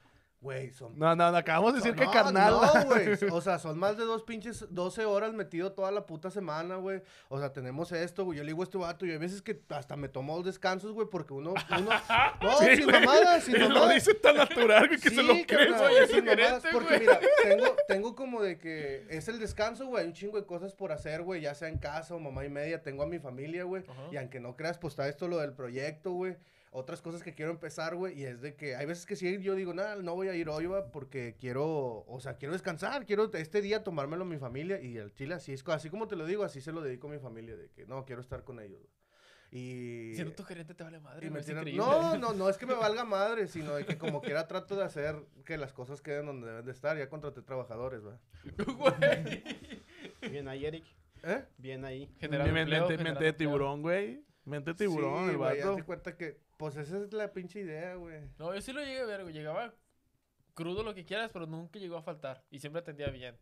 Güey, son...
No, no, no, acabamos de decir que
No,
carnal.
No, güey. O sea, son más de dos pinches 12 horas metido toda la puta semana, güey. O sea, tenemos esto, güey. Yo le digo a este vato y hay veces que hasta me tomo dos descansos, güey, porque uno. uno... No,
Sí,
sin
güey.
mamadas, sin
Lo
mamadas.
dice tan natural, güey, que se lo
Sí,
crees.
güey,
sin mamadas, Porque mira, tengo, tengo como de que es el descanso, güey. Hay un chingo de cosas por hacer, güey. Ya sea en casa o mamá y media. Tengo a mi familia, güey.
Ajá.
Y aunque no creas, pues está esto lo del proyecto, güey. Otras cosas que quiero empezar, güey. Y es de que hay veces que sí, yo digo, nada, no voy a ir hoy, güey, porque quiero, o sea, quiero descansar. Quiero este día tomármelo a mi familia. Y el chile, así es, así como te lo digo, así se lo dedico a mi familia. De que no, quiero estar con ellos, güey. Y.
Siendo tu gerente te vale madre,
y me no, no, no es que me valga madre, sino de que como quiera trato de hacer que las cosas queden donde deben de estar. Ya contraté trabajadores, ¿va?
Güey.
Bien ahí, Eric.
¿Eh?
Bien ahí.
Generar
Mente,
empleo,
mente,
generar
mente de tiburón, güey. Mente de tiburón,
Sí,
el vato.
hazte cuenta que, pues esa es la pinche idea, güey.
No, yo sí lo llegué a ver, güey. Llegaba crudo lo que quieras, pero nunca llegó a faltar. Y siempre atendía bien.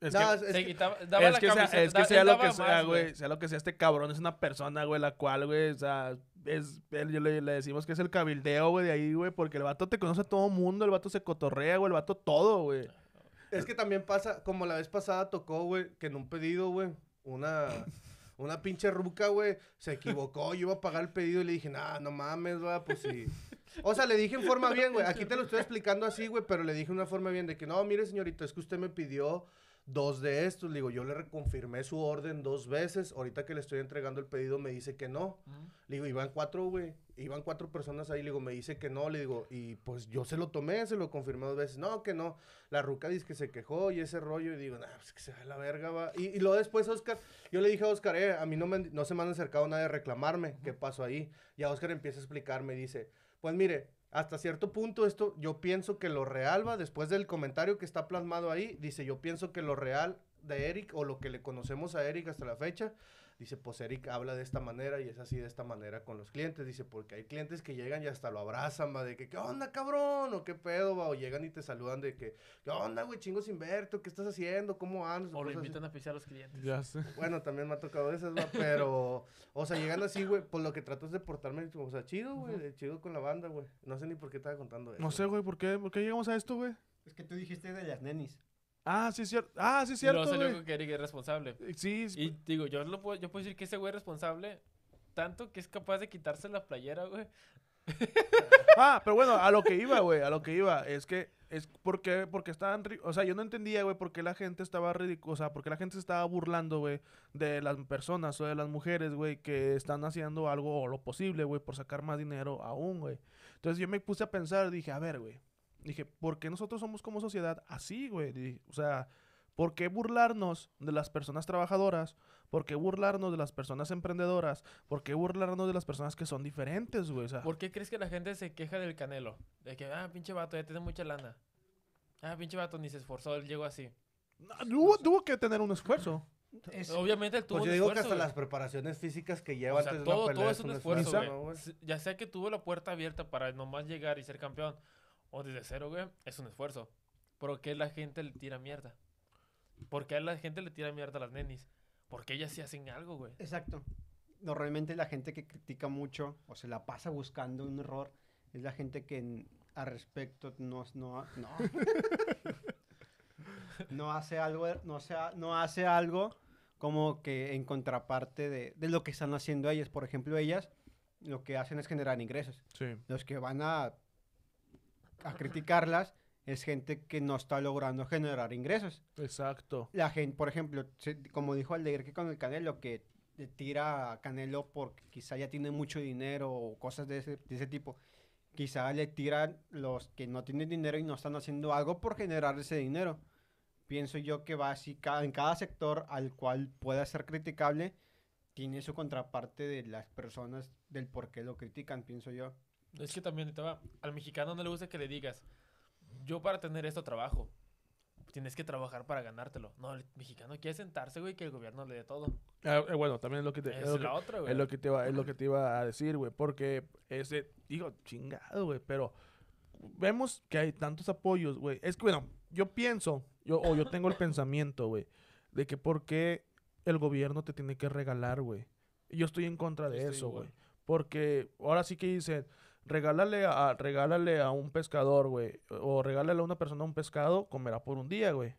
Es
No,
que-
es-
Se
que-
quitaba, daba
es
la
que, sea, es que
da-
sea lo que sea,
más,
güey. Sea lo que sea, este cabrón es una persona, güey, la cual, güey, o sea, es, él, yo le, le decimos que es el cabildeo, güey, de ahí, güey, porque el vato te conoce a todo mundo, el vato se cotorrea, güey, el vato todo, güey.
Es que también pasa, como la vez pasada tocó, güey, que en un pedido, güey, una, una pinche ruca, güey, se equivocó, yo iba a pagar el pedido y le dije, nah, no mames, va, pues sí. O sea, le dije en forma bien, güey, aquí te lo estoy explicando así, güey, pero le dije en una forma bien de que, no, mire, señorita, es que usted me pidió dos de estos, le digo, yo le reconfirmé su orden dos veces, ahorita que le estoy entregando el pedido me dice que no.
Ujú.
Le digo, iban cuatro, güey. Iban cuatro personas ahí. Le digo, me dice que no. Le digo, y pues yo se lo tomé, se lo confirmé dos veces. No, que no. La ruca dice que se quejó y ese rollo. Y digo, nah, pues que se va a la verga, va. Y, y luego después, Oscar, yo le dije a Oscar, eh, a mí no, me, no se me han acercado nadie a reclamarme. ¿Qué pasó ahí? Y a Oscar empieza a explicarme. Dice, pues mire, hasta cierto punto esto, yo pienso que lo real va, después del comentario que está plasmado ahí, dice, yo pienso que lo real de Eric o lo que le conocemos a Eric hasta la fecha, Dice, pues Eric habla de esta manera y es así de esta manera con los clientes. Dice, porque hay clientes que llegan y hasta lo abrazan, va, de que, ¿qué onda, cabrón? O qué pedo, va, o llegan y te saludan de que, ¿qué onda, güey, chingos Inverto? ¿Qué estás haciendo? ¿Cómo andas?
O lo
cosas así.
invitan a pisar a los clientes.
Ya sé.
Bueno, también me ha tocado esas, va, pero, o sea, llegan así, güey, pues lo que trato es de portarme, o sea, chido, güey, chido con la banda, güey. No sé ni por qué estaba contando eso.
No sé, güey, ¿por qué, ¿por qué llegamos a esto, güey?
Es que tú dijiste de las nenis.
Ah, sí, cierto. Ah, sí,
Y
cierto,
luego salió
güey.
que Eric es responsable.
Sí, sí,
Y digo, yo, lo puedo, yo puedo decir que ese güey es responsable tanto que es capaz de quitarse la playera, güey.
Ah, pero bueno, a lo que iba, güey, a lo que iba, es que, es porque, porque estaban, o sea, yo no entendía, güey, por qué la gente estaba ridícula, o sea, por qué la gente se estaba burlando, güey, de las personas o de las mujeres, güey, que están haciendo algo o lo posible, güey, por sacar más dinero aún, güey. Entonces yo me puse a pensar, dije, a ver, güey, dije, ¿por qué nosotros somos como sociedad así, güey? O sea, ¿por qué burlarnos de las personas trabajadoras? ¿Por qué burlarnos de las personas emprendedoras? ¿Por qué burlarnos de las personas que son diferentes, güey? O sea,
¿Por qué crees que la gente se queja del canelo? De que, ah, pinche vato, ya tiene mucha lana. Ah, pinche vato, ni se esforzó, él llegó así.
no, tuvo, tuvo que tener un esfuerzo.
Es-
Obviamente él tuvo
Pues yo
un
digo que
esfuerzo,
hasta
güey.
las preparaciones físicas que
O
lleva
sea,
antes de una
todo,
pelea
todo es un esfuerzo,
esfuerzo,
güey. Ya sea que tuvo la puerta abierta para nomás llegar y ser campeón, o desde cero, güey, es un esfuerzo. ¿Por qué la gente le tira mierda? ¿Por qué a la gente le tira mierda a las nenis? Porque ellas sí hacen algo, güey.
Exacto. Normalmente la gente que critica mucho o se la pasa buscando un error es la gente que en- al respecto no, no, no, no hace algo, no, hace, no hace algo como que en contraparte de, de lo que están haciendo ellas. Por ejemplo, ellas lo que hacen es generar ingresos.
Sí.
Los que van a, a criticarlas es gente que no está logrando generar ingresos.
Exacto.
La gente, por ejemplo, se- como dijo Aldeguer que con el Canelo, que tira a Canelo porque quizá ya tiene mucho dinero o cosas de ese, de ese tipo. Quizá le tiran los que no tienen dinero y no están haciendo algo por generar ese dinero. Pienso yo que va así, ca- en cada sector al cual pueda ser criticable, tiene su contraparte de las personas del por qué lo critican, pienso yo.
Es que también te va, al mexicano no le gusta que le digas, yo para tener esto trabajo. Tienes que trabajar para ganártelo. No, el mexicano quiere sentarse, güey, que el gobierno le dé todo.
Ah, eh, bueno, también es lo que te, es
es
lo que-
la otra, güey.
es lo que te iba, es lo que te iba a decir, güey. Porque ese, digo, chingado, güey. Pero vemos que hay tantos apoyos, güey. Es que, bueno, yo pienso, yo, o yo tengo el pensamiento, güey, de que por qué el gobierno te tiene que regalar, güey. Y Yo estoy en contra de eso, güey. Porque ahora sí que dicen, regálale a, regálale a un pescador, güey. O regálale a una persona un pescado, comerá por un día, güey.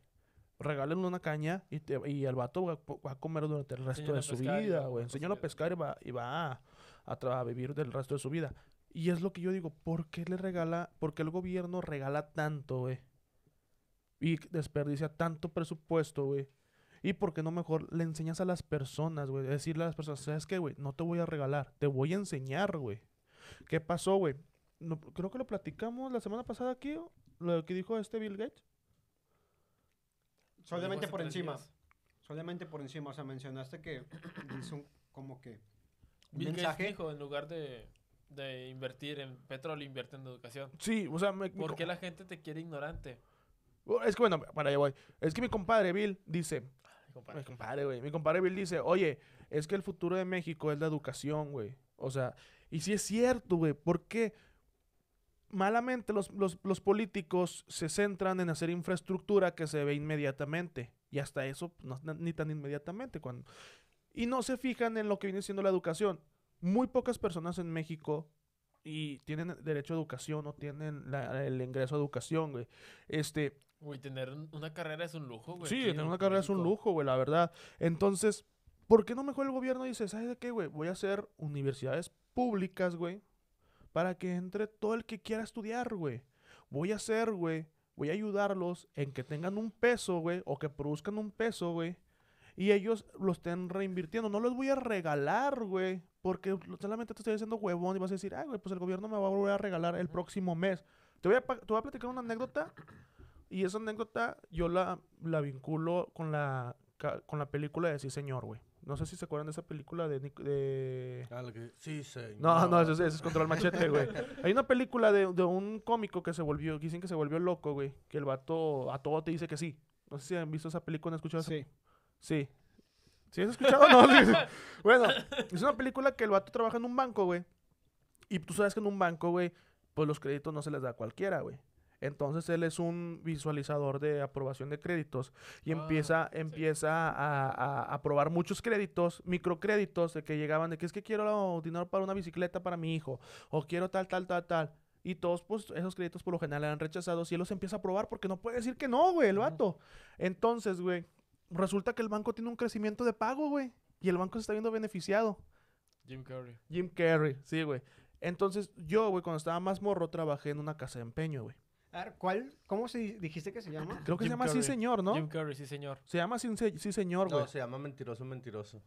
Regálale una caña y, te, y el vato va, va a comer durante el resto de su vida, güey.
comer
Enséñalo a pescar y va, y va a, a a vivir del resto de su vida. Y es lo que yo digo, ¿por qué le regala, por qué el gobierno regala tanto, güey? Y desperdicia tanto presupuesto, güey. ¿Y por qué no mejor le enseñas a las personas, güey? Decirle a las personas, ¿sabes qué, güey? No te voy a regalar, te voy a enseñar, güey. ¿Qué pasó, güey? No- creo que lo platicamos la semana pasada aquí, ¿o? lo que dijo este Bill Gates.
Solamente por encima.
días.
Solamente por encima. O sea, mencionaste que hizo un- como que un
Bill Gates
mensaje.
dijo, en lugar de, de invertir en petróleo, invierte en educación.
Sí, o sea, me,
¿Por qué la gente te quiere ignorante?
Oh, Es que bueno, para allá voy. Es que mi compadre Bill dice,
Ay, compadre.
Mi compadre, güey. Mi compadre Bill dice, oye, es que el futuro de México es la educación, güey. O sea, y sí es cierto, güey. Porque malamente los, los, los políticos se centran en hacer infraestructura que se ve inmediatamente. Y hasta eso, no, na- ni tan inmediatamente. Cuando... Y no se fijan en lo que viene siendo la educación. Muy pocas personas en México y tienen derecho a educación o tienen la- el ingreso a educación, güey. Este,
Güey, tener un- una carrera es un lujo, güey.
Sí, tener
en
una carrera es un lujo, güey, la verdad. Entonces, ¿por qué no mejor el gobierno dice, ¿sabes de qué, güey? Voy a hacer universidades públicas, güey, para que entre todo el que quiera estudiar, güey. Voy a hacer, güey, voy a ayudarlos en que tengan un peso, güey, o que produzcan un peso, güey. Y ellos lo estén reinvirtiendo. No les voy a regalar, güey. Porque solamente te estoy diciendo huevón y vas a decir, ay, güey, pues el gobierno me va a volver a regalar el próximo mes. Te voy a, te voy a platicar una anécdota y esa anécdota yo la, la vinculo con la, con la película de Sí Señor, güey. No sé si se acuerdan de esa película de... Nic- de...
Ah, que- Sí, señor.
No, no, ese, es- Control Machete, güey. Hay una película de, de un cómico que se volvió, que dicen que se volvió loco, güey. Que el vato a todo te dice que sí. No sé si han visto esa película, ¿han escuchado esa-
Sí.
Sí. ¿Sí has escuchado? No, sí, sí. Bueno, es una película que el vato trabaja en un banco, güey. Y tú sabes que en un banco, güey, pues los créditos no se les da a cualquiera, güey. Entonces él es un visualizador de aprobación de créditos y
Ah,
empieza,
sí.
empieza a, a- aprobar muchos créditos, microcréditos de que llegaban de que es que quiero dinero para una bicicleta para mi hijo o quiero tal, tal, tal, tal. Y todos, pues, esos créditos por lo general eran rechazados y él los empieza a aprobar porque no puede decir que no, güey, el vato. Entonces, güey, resulta que el banco tiene un crecimiento de pago, güey. Y el banco se está viendo beneficiado.
Jim Carrey.
Jim Carrey, sí, güey. Entonces, yo, güey, cuando estaba más morro, trabajé en una casa de empeño, güey.
A ver, ¿cuál? ¿Cómo se di- dijiste que se llama?
Creo que
Jim
se llama. Sí Señor, ¿no?
Jim Carrey, sí, señor.
Se llama Sí, Se- sí Señor, güey.
No, se llama mentiroso, mentiroso.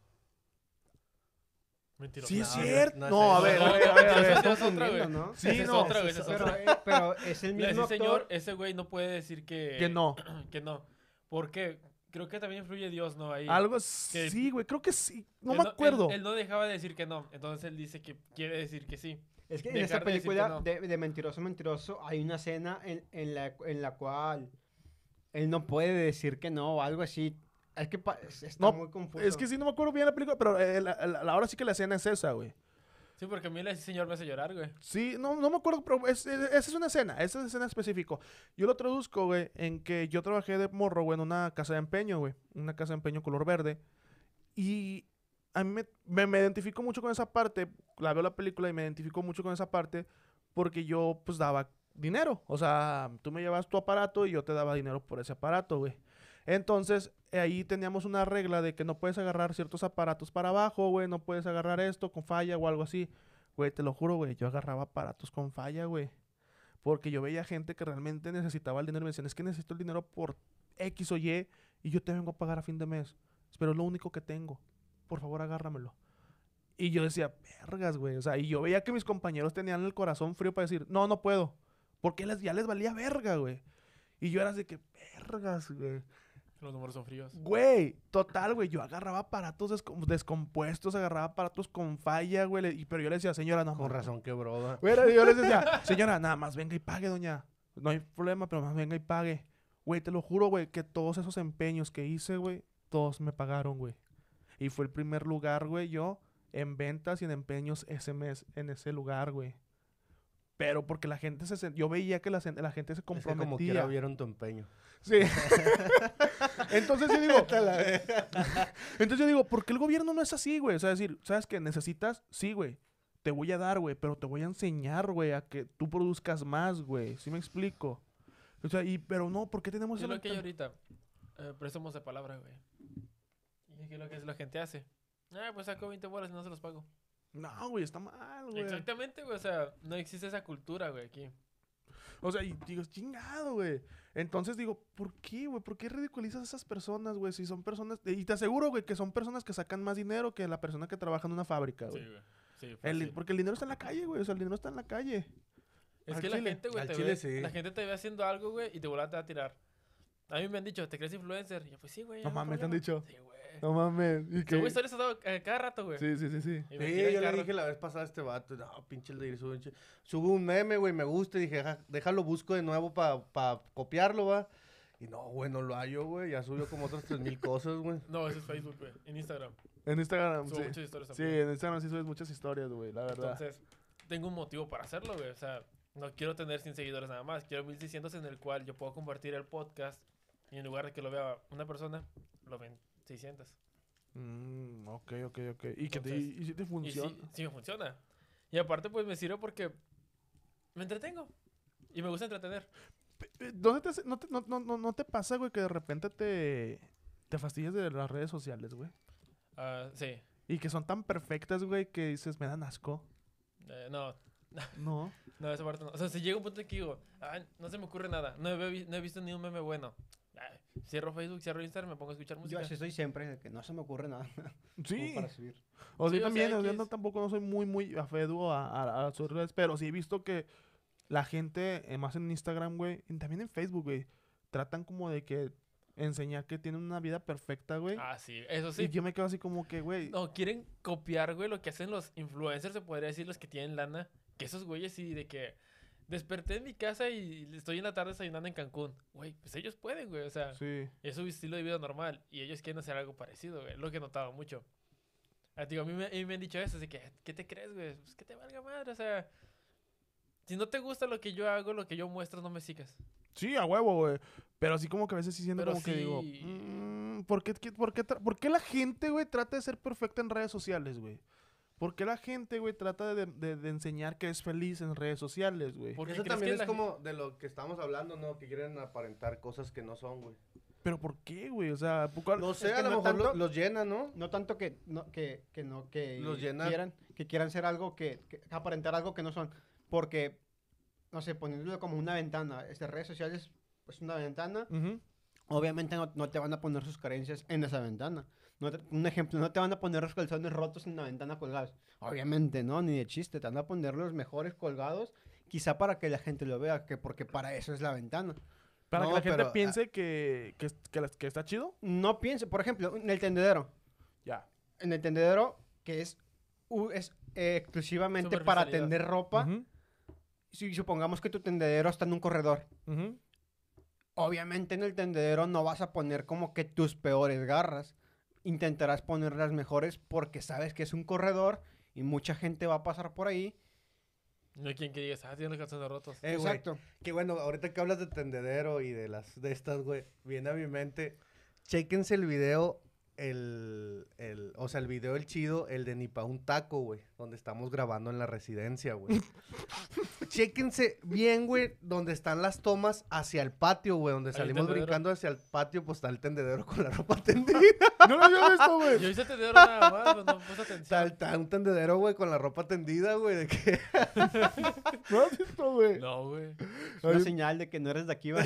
Mentiroso.
sí, es
No,
cierto.
no,
No,
no,
a
no,
ver,
no,
a ver, a ver, a ver.
no,
Estás
es otra, güey.
¿no?
Sí,
Esa es
no.
otra, güey, esa es
Pero,
otra.
eh, pero es el mismo
sí,
actor.
señor, ese güey no puede decir que...
Que no.
que no. ¿Por qué? Creo que también influye Dios, ¿no? Ahí.
Algo
que-
sí, güey. Creo que sí. No
Él
me
él-
acuerdo.
Él, no dejaba de decir que no. Entonces él dice que quiere decir que sí.
Es que en esta
de
película
no.
de, de Mentiroso, Mentiroso hay una escena en, en la, en la cual él no puede decir que no o algo así. Es que pa- es- está
No,
muy confuso.
Es que sí, no me acuerdo bien la película, pero eh, la- la- la- ahora sí que la escena es esa, güey.
Sí, porque a mí el señor me hace llorar, güey.
Sí, no, no me acuerdo, pero es- es- esa es una escena, esa es una escena específico. Yo lo traduzco, güey, en que yo trabajé de morro, güey, en una casa de empeño, güey. Una casa de empeño color verde. Y a mí me, me, me identifico mucho con esa parte. La veo la película y me identifico mucho con esa parte porque yo, pues, daba dinero. O sea, tú me llevas tu aparato y yo te daba dinero por ese aparato, güey. Entonces, eh, ahí teníamos una regla de que no puedes agarrar ciertos aparatos para abajo, güey. No puedes agarrar esto con falla o algo así. Güey, te lo juro, güey. Yo agarraba aparatos con falla, güey. Porque yo veía gente que realmente necesitaba el dinero y me decían, es que necesito el dinero por X o Y y yo te vengo a pagar a fin de mes. Pero es lo único que tengo. Por favor, agárramelo. Y yo decía, vergas, güey. O sea, y yo veía que mis compañeros tenían el corazón frío para decir, no, no puedo. Porque les, ya les valía verga, güey. Y yo era así que, vergas, güey.
Los números son fríos.
Güey, total, güey. Yo agarraba aparatos descom- descompuestos, agarraba aparatos con falla, güey. y- Pero yo le decía, señora, no.
Con
mames".
razón quebró. ¿da?
Güey, yo les decía, señora, nada más venga y pague, doña. No hay problema, pero más venga y pague. Güey, te lo juro, güey, que todos esos empeños que hice, güey, todos me pagaron, güey. Y fue el primer lugar, güey, yo, en ventas y en empeños ese mes, en ese lugar, güey. Pero porque la gente se... Yo veía que la, gente se
Es que como
comprometía.
quiera vieron tu empeño.
Sí. Entonces yo digo, entonces yo digo, ¿por qué el gobierno no es así, güey? O sea, decir, ¿sabes qué? ¿Necesitas? Sí, güey. Te voy a dar, güey, pero te voy a enseñar, güey, a que tú produzcas más, güey. ¿Sí me explico? O sea, y, pero no, ¿por qué tenemos esa
lo que hay ahorita. Eh, préstamos de palabra, güey. ¿Y qué es lo que la gente hace? Ah, pues saco 20 bolas y no se los pago.
No, güey, está mal, güey.
Exactamente, güey. O sea, no existe esa cultura, güey, aquí.
O sea, y digo, chingado, güey. Entonces digo, ¿por qué, güey? ¿Por qué ridiculizas a esas personas, güey? Si son personas... Y te aseguro, güey, que son personas que sacan más dinero que la persona que trabaja en una fábrica, güey.
Sí, güey. Sí,
El- porque el dinero está en la calle, güey. O sea, el dinero está en la calle.
Es
al
que la
chile.
gente, güey,
Al
te
chile
ve,
sí.
la gente te ve haciendo algo, güey, y te vuelve a tirar. A mí me han dicho, ¿te crees influencer? Y yo, pues sí, güey.
No mames, ¿te han
problema".
dicho?
Sí, güey.
No mames. ¿Y qué?
Subo historias a todo- eh, cada rato, güey.
Sí, sí, sí, sí.
Y me
Sí, yo le
carro.
dije la vez pasada a este vato, no, pinche el de ir, sube, sube un meme, güey, me gusta, y dije, "Deja- déjalo, busco de nuevo para copiarlo, va. Y no, güey, no lo hallo, güey, ya subió como otras tres mil cosas, güey.
No, eso es Facebook, güey. En Instagram.
En Instagram,
Subo
sí.
muchas historias
Sí,
también.
en Instagram sí subes muchas historias, güey, la verdad.
Entonces, tengo un motivo para hacerlo, güey. O sea, no quiero tener 100 seguidores nada más. Quiero 1600 en el cual yo puedo compartir el podcast y en lugar de que lo vea una persona, lo ven 600.
Mm, ok, ok, ok. ¿Y, que te, y, y si te
Y
funciona?
sí, sí me funciona. Y aparte, pues me sirve porque me entretengo. Y me gusta entretener.
¿Dónde te, hace- no, te, no, no, no, no te pasa, güey, que de repente te, te fastidias de las redes sociales, güey?
Ah, sí.
Y que son tan perfectas, güey, que dices, me dan asco.
Eh, no,
No.
no, esa parte no. O sea, si llega un punto en que digo, "Ay, no se me ocurre nada. No he, vi- no he visto ni un meme bueno. Cierro Facebook, cierro Instagram, me pongo a escuchar
Yo
música.
así estoy siempre, de que no se me ocurre nada como
Sí.
para subir.
O
Sí,
también, o sea,
X.
no, tampoco no soy muy, muy afeduo a, a, a sus redes, pero sí he visto que la gente, eh, más en Instagram, güey, y también en Facebook, güey, tratan como de que enseñar que tienen una vida perfecta, güey.
Ah, sí, eso
Y
sí.
yo me quedo así como que, güey,
No, quieren copiar, güey, lo que hacen los influencers, se podría decir, los que tienen lana. Que esos güeyes sí, de que desperté en mi casa y estoy en la tarde desayunando en Cancún. Güey, pues ellos pueden, güey. O sea,
Sí.
es su estilo de vida normal. Y ellos quieren hacer algo parecido, güey. Lo que he notado mucho. Ah, digo, a, mí me, a mí me han dicho eso, así que, ¿qué te crees, güey? Pues que te valga madre, o sea... Si no te gusta lo que yo hago, lo que yo muestro, no me sigas.
Sí, a huevo, güey. Pero así como que a veces sí siento
Pero
como que digo. "Mm, ¿por, qué, por, qué por qué la gente, güey, trata de ser perfecta en redes sociales, güey? ¿Por qué la gente, güey, trata de, de- de enseñar que es feliz en redes sociales, güey?
Porque
Eso también es
la
como de lo que estamos hablando, ¿no? Que quieren aparentar cosas que no son, güey.
¿Pero por qué, güey? O sea, ¿cuál-
No sé,
que
a lo
no
mejor lo-
tanto-
los llena, ¿no?
No tanto que no, que, que no, que
Los llena-
quieran, que quieran ser algo que, que aparentar algo que no son. Porque, no sé, poniéndolo como una ventana. Este, redes sociales es una ventana.
Ujú.
Obviamente no, no te van a poner sus carencias en esa ventana. No te- un ejemplo, no te van a poner los calzones rotos en la ventana colgados. Obviamente, ¿no? Ni de chiste. Te van a poner los mejores colgados. Quizá para que la gente lo vea, que porque para eso es la ventana.
Para
No,
que la gente
pero, ah
piense que, que, que está chido.
No piense, por ejemplo, en el tendedero.
Ya.
En el tendedero, que es, es eh, exclusivamente para tender ropa. Si supongamos que tu tendedero está en un corredor. Obviamente en el tendedero no vas a poner como que tus peores garras. Intentarás poner las mejores porque sabes que es un corredor y mucha gente va a pasar por ahí.
No hay quien que digas, ah, tiene calzones rotos.
Eh,
Exacto.
Que bueno, ahorita que hablas de tendedero y de las de estas, güey, viene a mi mente. Chéquense el video, el, el, o sea, el video el chido, el de ni pa' un taco, güey, donde estamos grabando en la residencia, güey. Chéquense bien, güey, donde están las tomas hacia el patio, güey, donde salimos
tendedero.
brincando hacia el patio, pues está el tendedero con la ropa tendida.
No lo había visto, güey.
Yo hice tendedero nada más, pero no puse
Está,
atención.
está un tendedero, güey, con la ropa tendida, güey, de que...
No lo has visto, güey.
No, güey.
Es una señal de que no eres de aquí, ¿va?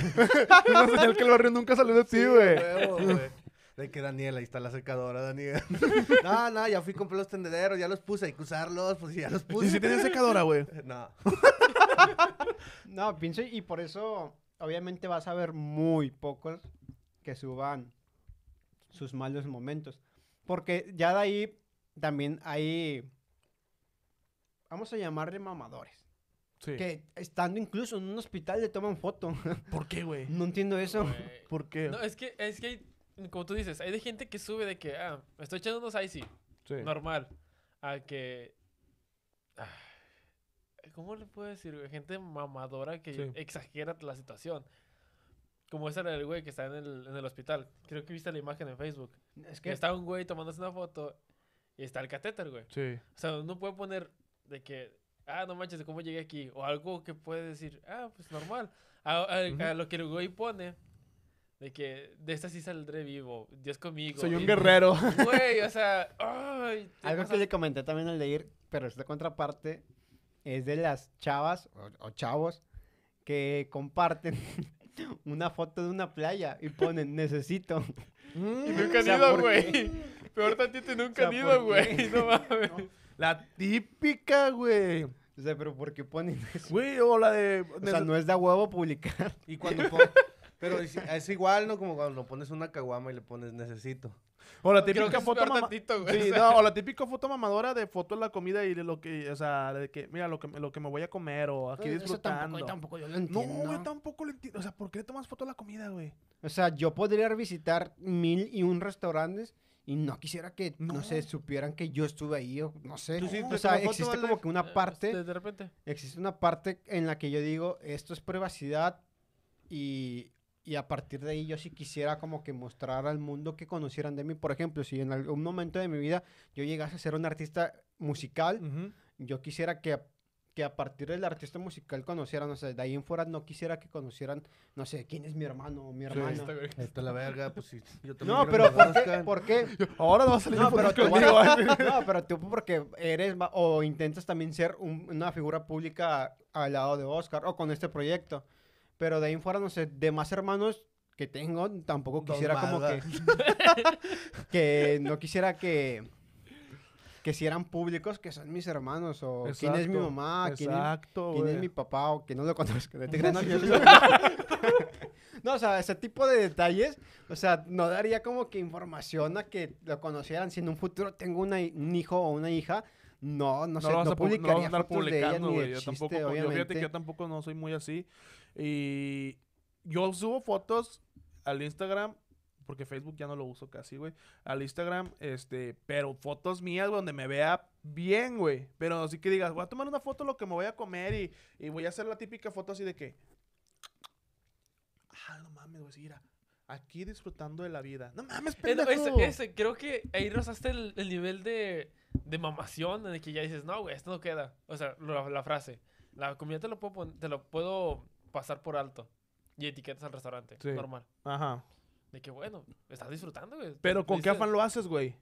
Una señal que el barrio nunca salió de ti,
Sí,
güey.
huevo, güey. De que Daniela, ahí está la secadora, Daniela. no, no, ya fui a comprar los tendederos, ya los puse, hay que usarlos, pues ya los
Y
puse.
si tienes secadora, güey.
No.
No, pienso y por eso obviamente vas a ver muy pocos que suban sus malos momentos. Porque ya de ahí también hay, vamos a llamarle mamadores.
Sí.
Que estando incluso en un hospital le toman foto.
¿Por qué, güey?
no entiendo eso.
¿Por qué?
No, es que, es que, hay- como tú dices, hay de gente que sube de que, ah, me estoy echando unos icy,
Sí.
normal, a que... ah, ¿Cómo le puedo decir, güey? Gente mamadora que
Sí.
exagera la situación. Como esa del güey que está en el, en el hospital. Creo que viste la imagen en Facebook.
Es
Que
que
está un güey tomándose una foto y está el catéter, güey.
Sí.
O sea, uno puede poner de que, ah, no manches, de cómo llegué aquí. O algo que puede decir, ah, pues normal. A, a-
Ujú.
a lo que el güey pone, de que de esta sí saldré vivo, Dios conmigo.
Soy un
y-
guerrero.
Güey, o sea, ay,
algo
vas
que le comenté también al de ir, pero esta contraparte es de las chavas o, o chavos que comparten una foto de una playa y ponen necesito.
Y nunca
O
han ido,
¿por
güey. Peor tantito, y nunca
O sea,
han ido,
¿por
güey. No mames.
La típica, güey.
O sea, pero ¿por qué ponen eso?
Güey, o la de...
O sea, no es de a huevo publicar.
Y cuando Pero es, es igual, ¿no? Como cuando pones una caguama y le pones necesito.
O la
Creo que
típica foto
peor
mama-
tantito, güey.
Sí,
o
no, la típica foto mamadora de foto de la comida y de lo que, o sea, de que, mira, lo que, lo que me voy a comer o aquí
Eso
disfrutando.
tampoco, tampoco yo lo
no,
entiendo.
güey, tampoco lo entiendo. O sea, ¿por qué le tomas foto a la comida, güey?
O sea, yo podría visitar mil y un restaurantes y no quisiera que, no,
No.
sé, supieran que yo estuve ahí o no sé.
Tú sí
o sea, existe como que una
Eh,
parte,
este, de repente.
existe una parte en la que yo digo, esto es privacidad y, y a partir de ahí yo sí quisiera como que mostrar al mundo que conocieran de mí. Por ejemplo, si en algún momento de mi vida yo llegase a ser un artista musical, yo quisiera que, que a partir del artista musical conocieran, o sea, de ahí en fuera no quisiera que conocieran, no sé, quién es mi hermano o mi hermana.
Esta.
Esto la verga, pues sí. Yo también
No, pero ¿por qué? ¿Por qué?
Ahora no va a salir
No, pero, tú no, pero tú porque eres o intentas también ser un- una figura pública al lado de Oscar o con este proyecto. Pero de ahí en fuera, no sé, de más hermanos que tengo, tampoco
Don
quisiera como
Maga.
que... que no quisiera que... Que si eran públicos, que son mis hermanos, o quién es mi
Exacto,
mamá, quién es,
Exacto,
quién es mi papá, o que no lo conozco. No, no, No, o sea, ese tipo de detalles, o sea, no daría como que información a que lo conocieran. Si en un futuro tengo una un hijo o una hija, No, no sé,
lo
no,
pu- no
publicaría
andar
fotos de ella ni de.
Yo
chiste,
tampoco, yo fíjate
obviamente.
que yo tampoco no soy muy así. Y yo subo fotos al Instagram, porque Facebook ya no lo uso casi, güey. Al Instagram, este, pero fotos mías güey, donde me vea bien, güey. Pero así que digas, voy a tomar una foto de lo que me voy a comer y, y voy a hacer la típica foto así de que. Ah, no mames, güey, mira. Aquí disfrutando de la vida. No mames, pendejo.
ese, ese, creo que ahí rozaste el, el nivel de, de mamación en el que ya dices, no, güey, esto no queda. O sea, la, la frase. La comida te lo, puedo te lo puedo pasar por alto. Y etiquetas al restaurante.
Sí.
Normal.
Ajá.
De que, bueno, estás disfrutando, güey.
Pero ¿con qué afán lo haces, güey?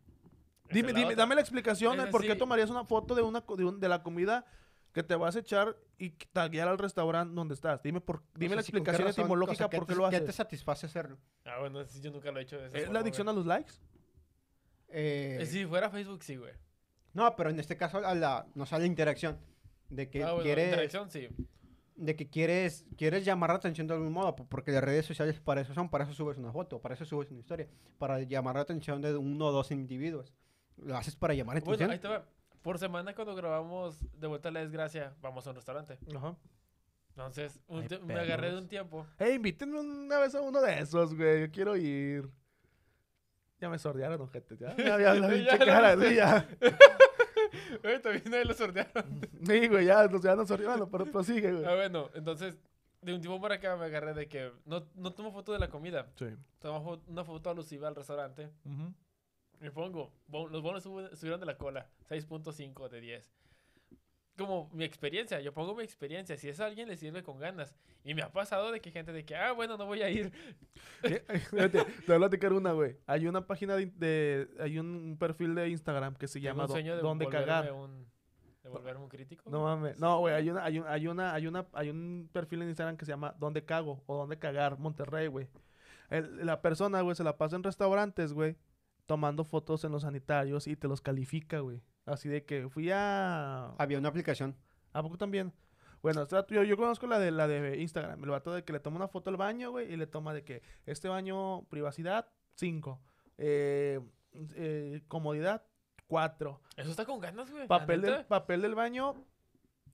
Dime, dime,
otra.
dame la explicación de
Ese
por qué
sí.
tomarías una foto de una de, un- de la comida que te vas a echar y taguear al restaurante donde estás. Dime por, dime
O
la
sea, sí, ¿con qué
explicación
razón?
etimológica
O sea, ¿qué
por
te-
qué lo
¿Qué te
haces.
satisface hacerlo?
Ah, bueno, sí, yo nunca lo he hecho de esa
¿Es
forma,
la adicción
güey.
a los likes?
Eh,
Eh, si fuera Facebook, sí, güey.
No, pero en este caso a la, no sale la interacción. De que
Ah, bueno,
quieres,
interacción, sí.
De que quieres, quieres llamar la atención de algún modo, po- porque las redes sociales para eso son, para eso subes una foto, para eso subes una historia, para llamar la atención de uno o dos individuos. Lo haces para llamar la
Bueno,
atención.
ahí te va. Por semana cuando grabamos De Vuelta a la Desgracia, vamos a un restaurante.
Ajá.
Entonces, un
Ay,
te- me agarré de un tiempo.
Hey, invítenme una vez a uno de esos, güey. Yo quiero ir. Ya me sordearon, ojete. Ya, ya, ya, la
Ya
pinche cara, sí, ya.
Güey, también ahí lo sortearon.
Sí, güey, ya, ya nos sordearon, pero prosigue, güey.
Ah, bueno, entonces, de un tiempo para acá me agarré de que no, no tomo foto de la comida.
Sí.
Tomo una foto alusiva al restaurante.
Ujú.
Me pongo, bon- los bonos sub- subieron de la cola, 6.5 de 10. Como mi experiencia, yo pongo mi experiencia, si es a alguien le sirve con ganas. Y me ha pasado de que gente de que, ah, bueno, no voy a ir.
¿Qué? Fíjate, te voy a platicar una, güey. Hay una página de, de- Hay un perfil de Instagram que se
Tengo
llama
un sueño de
Cagar.
Un, de volverme un crítico.
No mames. No, güey, hay una, hay, un- hay una, hay una, hay un perfil en Instagram que se llama Donde Cago o Donde Cagar, Monterrey, güey. La persona, güey, se la pasa en restaurantes, güey, tomando fotos en los sanitarios y te los califica, güey. Así de que fui a...
Había una aplicación.
¿A poco también? Bueno, esta- yo, yo conozco la de la de Instagram. El vato de que le toma una foto al baño, güey, y le toma de que este baño, privacidad, 5. Eh, eh, comodidad, 4.
Eso está con ganas, güey.
Papel del, papel del baño,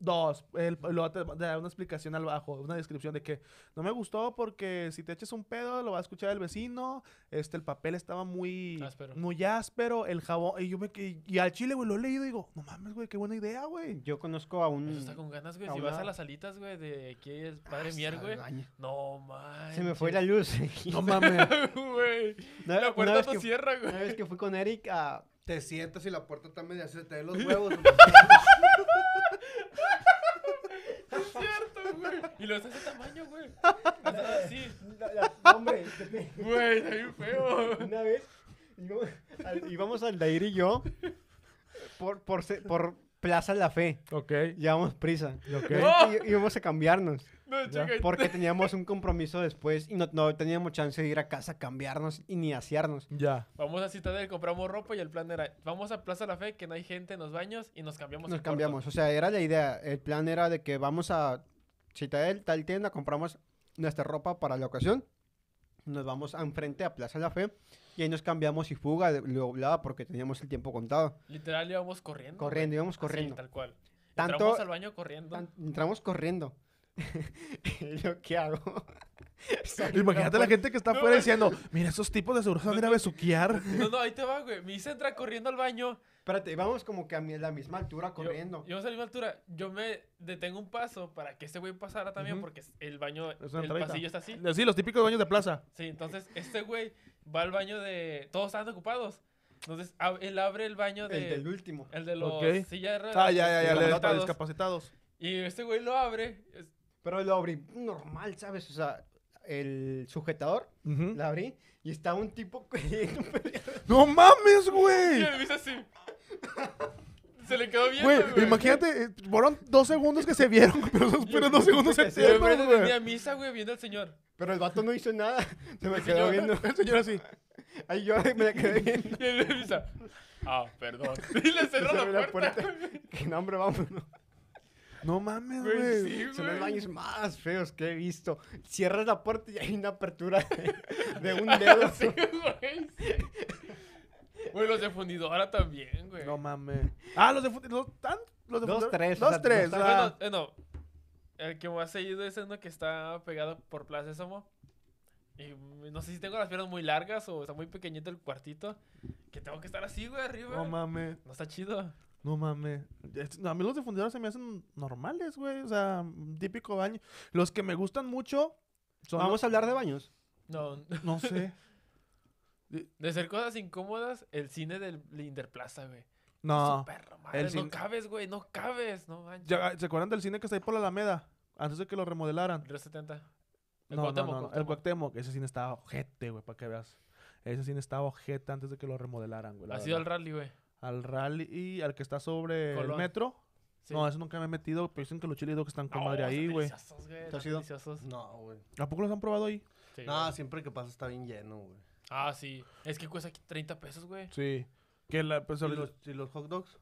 dos. El, luego te da una explicación al bajo, una descripción de que no me gustó porque si te echas un pedo lo va a escuchar el vecino. Este, el papel estaba muy
Áspero.
muy áspero, el jabón. Y yo me que- y al chile, güey, lo he leído y digo, no mames, güey, qué buena idea, güey.
Yo conozco a un...
Eso está con ganas, güey.
a
Si vas a las salitas, güey, de aquí es Padre
Ah,
Mier,
al
güey. No, man.
Se me fue la luz.
No mames.
Güey. La puerta no
que-
cierra, güey.
Una vez que fui con Eric a...
Te sientas y la puerta está media así, te los huevos.
Es cierto, güey. Y lo haces de tamaño, güey. Así.
Hombre,
Güey, está bien feo.
una vez íbamos al, íbamos al Dair y yo por, por, por Plaza La Fe.
Ok.
Llevamos prisa.
Ok.
Y- íbamos a cambiarnos.
No.
Porque teníamos un compromiso después y no, no teníamos chance de ir a casa a cambiarnos y ni asearnos.
Ya.
Vamos a Citadel, compramos ropa y el plan era, vamos a Plaza La Fe, que no hay gente en los baños y nos cambiamos.
Nos
corto.
cambiamos. O sea, era la idea. El plan era de que vamos a Citadel, tal tienda, compramos nuestra ropa para la ocasión. Nos vamos a enfrente a Plaza La Fe y ahí nos cambiamos y fuga de lo doblaba porque teníamos el tiempo contado.
Literal íbamos corriendo.
Corriendo,
güey.
íbamos
Así,
corriendo.
tal cual.
Tanto-
Entramos al baño corriendo.
Tan- entramos corriendo. Y yo, ¿qué hago?
Imagínate a la gente que está afuera diciendo, mira, esos tipos de seguro se van a ir a besuquear.
No, no, ahí te va, güey. Me hice entrar corriendo al baño.
Espérate, vamos como que a mi- la misma altura
Yo-
corriendo.
Yo, a la misma altura. Yo me detengo un paso para que este güey pasara también,
Ujú.
porque el baño,
Es una
el
entradita.
pasillo está así.
Sí, los típicos baños de plaza.
Sí, entonces este güey va al baño de. Todos estaban ocupados. Entonces ab- él abre el baño de.
El del último.
el de los
Ok.
silla de ruedas,
Ah, ya, ya, ya, le para
discapacitados.
discapacitados.
Y este güey lo abre. es-
Pero lo abrí normal, ¿sabes? O sea, el sujetador,
Ujú.
lo abrí y está un tipo.
¡No mames,
Y
güey!
me hizo así. Se le quedó viendo,
Güey,
güey.
imagínate, eh, fueron dos segundos que se vieron, pero esos pero dos segundos
que
se
Yo tenía
güey.
misa, güey, viendo al señor.
Pero el vato no hizo nada. Se me quedó
señor-
viendo.
El señor así.
Ahí yo me la quedé viendo.
Y él me dice, ah, perdón. Y le cerró
Cerré
la puerta.
Que no, hombre, vámonos.
No mames,
Güey,
güey.
sí,
Son los
güey.
baños más feos que he visto. Cierras la puerta y hay una apertura de, de un dedo.
Sí, güey. Güey, los de fundidora también, güey.
No mames. Ah, los de fut- los, tan- los de
Dos,
fut-
tres, o
Dos,
sea,
tres.
no
ah.
Bueno, eh, no. El que más seguido es uno que está pegado por Plaza Sésamo. Y no sé si tengo las piernas muy largas o está muy pequeñito el cuartito. Que tengo que estar así, güey, arriba.
No mames.
No está chido.
No mames. A mí los de fundidora se me hacen normales, güey. O sea, un típico baño. Los que me gustan mucho son.
Vamos a hablar de baños.
No,
No sé.
de ser cosas incómodas, el cine del Interplaza, güey.
No.
Perro, madre,
el
no
cine-
cabes, güey, no cabes, no manches.
Ya, ¿Se acuerdan del cine que está ahí por la Alameda? Antes de que lo remodelaran.
Río 70. El
No, no,
Cuauhtémoc,
no, no. El
Cuauhtémoc.
Ese cine estaba ojete, güey, para que veas. Ese cine estaba ojete antes de que lo remodelaran, güey.
Ha sido el
verdad.
rally, güey.
Al rally y al que está sobre el metro.
Sí.
No, eso nunca me he metido, pero dicen que los chiles que están con
No,
madre ahí, güey.
deliciosos, güey.
¿Te has
están
ido?
deliciosos.
No, güey.
¿A poco los han probado ahí?
Sí,
No,
güey.
siempre que pasa está bien lleno, güey.
Ah, sí. Es que cuesta aquí 30 pesos, güey.
Sí. Que la, pues,
¿Y los, y los hot dogs?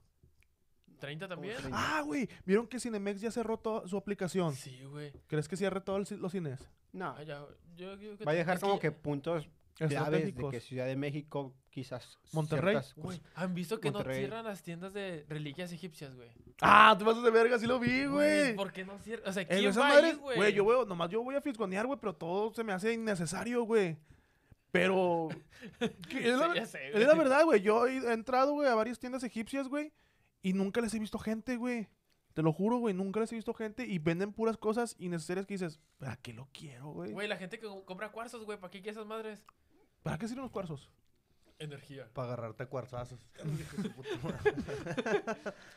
30 también.
Ah, güey. ¿Vieron que Cinemex ya cerró toda su aplicación?
Sí, güey.
¿Crees que cierre todos los cines?
No.
Ah, ya, yo, yo- yo-
Va a dejar como que puntos claves de
Estratégicos.
que Ciudad de México quizás
Monterrey.
Güey, ¿han visto que
Monterrey.
no cierran las tiendas de reliquias egipcias, güey?
Ah, te pasas de verga, sí lo vi, güey.
¿Por qué no cierran? O sea,
En
¿quién va a güey?
güey, yo veo, nomás yo voy a fisgonear, güey, pero todo se me hace innecesario, güey. Pero. es, la,
Sí, ya sé,
es
güey.
la verdad, güey. Yo he entrado, güey, a varias tiendas egipcias, güey. Y nunca les he visto gente, güey. Te lo juro, güey. Nunca les he visto gente. Y venden puras cosas innecesarias que dices, ¿para qué lo quiero, güey?
Güey, la gente que compra cuarzos, güey, ¿para qué quiere esas madres?
¿Para qué sirven los cuarzos?
Energía.
Para agarrarte a cuarzazos.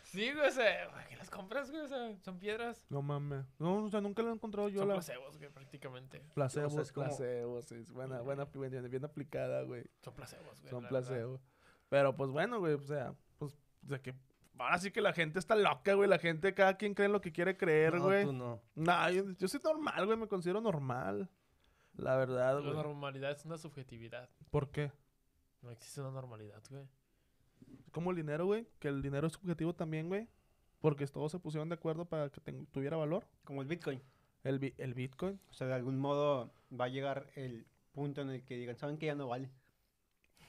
Sí, güey, o sea, ¿para qué las compras, güey? O sea, son piedras.
No mames. No, o sea, nunca lo he encontrado yo
son
la.
placebos, güey, prácticamente.
Placebos,
O sea, es como-
placebos. sí, es buena, buena, bien, bien aplicada, güey.
Son placebos, güey.
Son
la
placebos. Pero pues bueno, güey, o sea, pues de que ahora sí que la gente está loca, güey. La gente, cada quien cree en lo que quiere creer,
No,
güey.
tú no.
No, yo, yo soy normal, güey, me considero normal. La verdad,
La
güey.
normalidad es una subjetividad.
¿Por qué?
No existe una normalidad, güey.
Como el dinero, güey, que el dinero es subjetivo también, güey. Porque todos se pusieron de acuerdo para que ten- tuviera valor.
como el Bitcoin.
El, bi- el Bitcoin.
O sea, de algún modo va a llegar el punto en el que digan, ¿saben que ya no vale?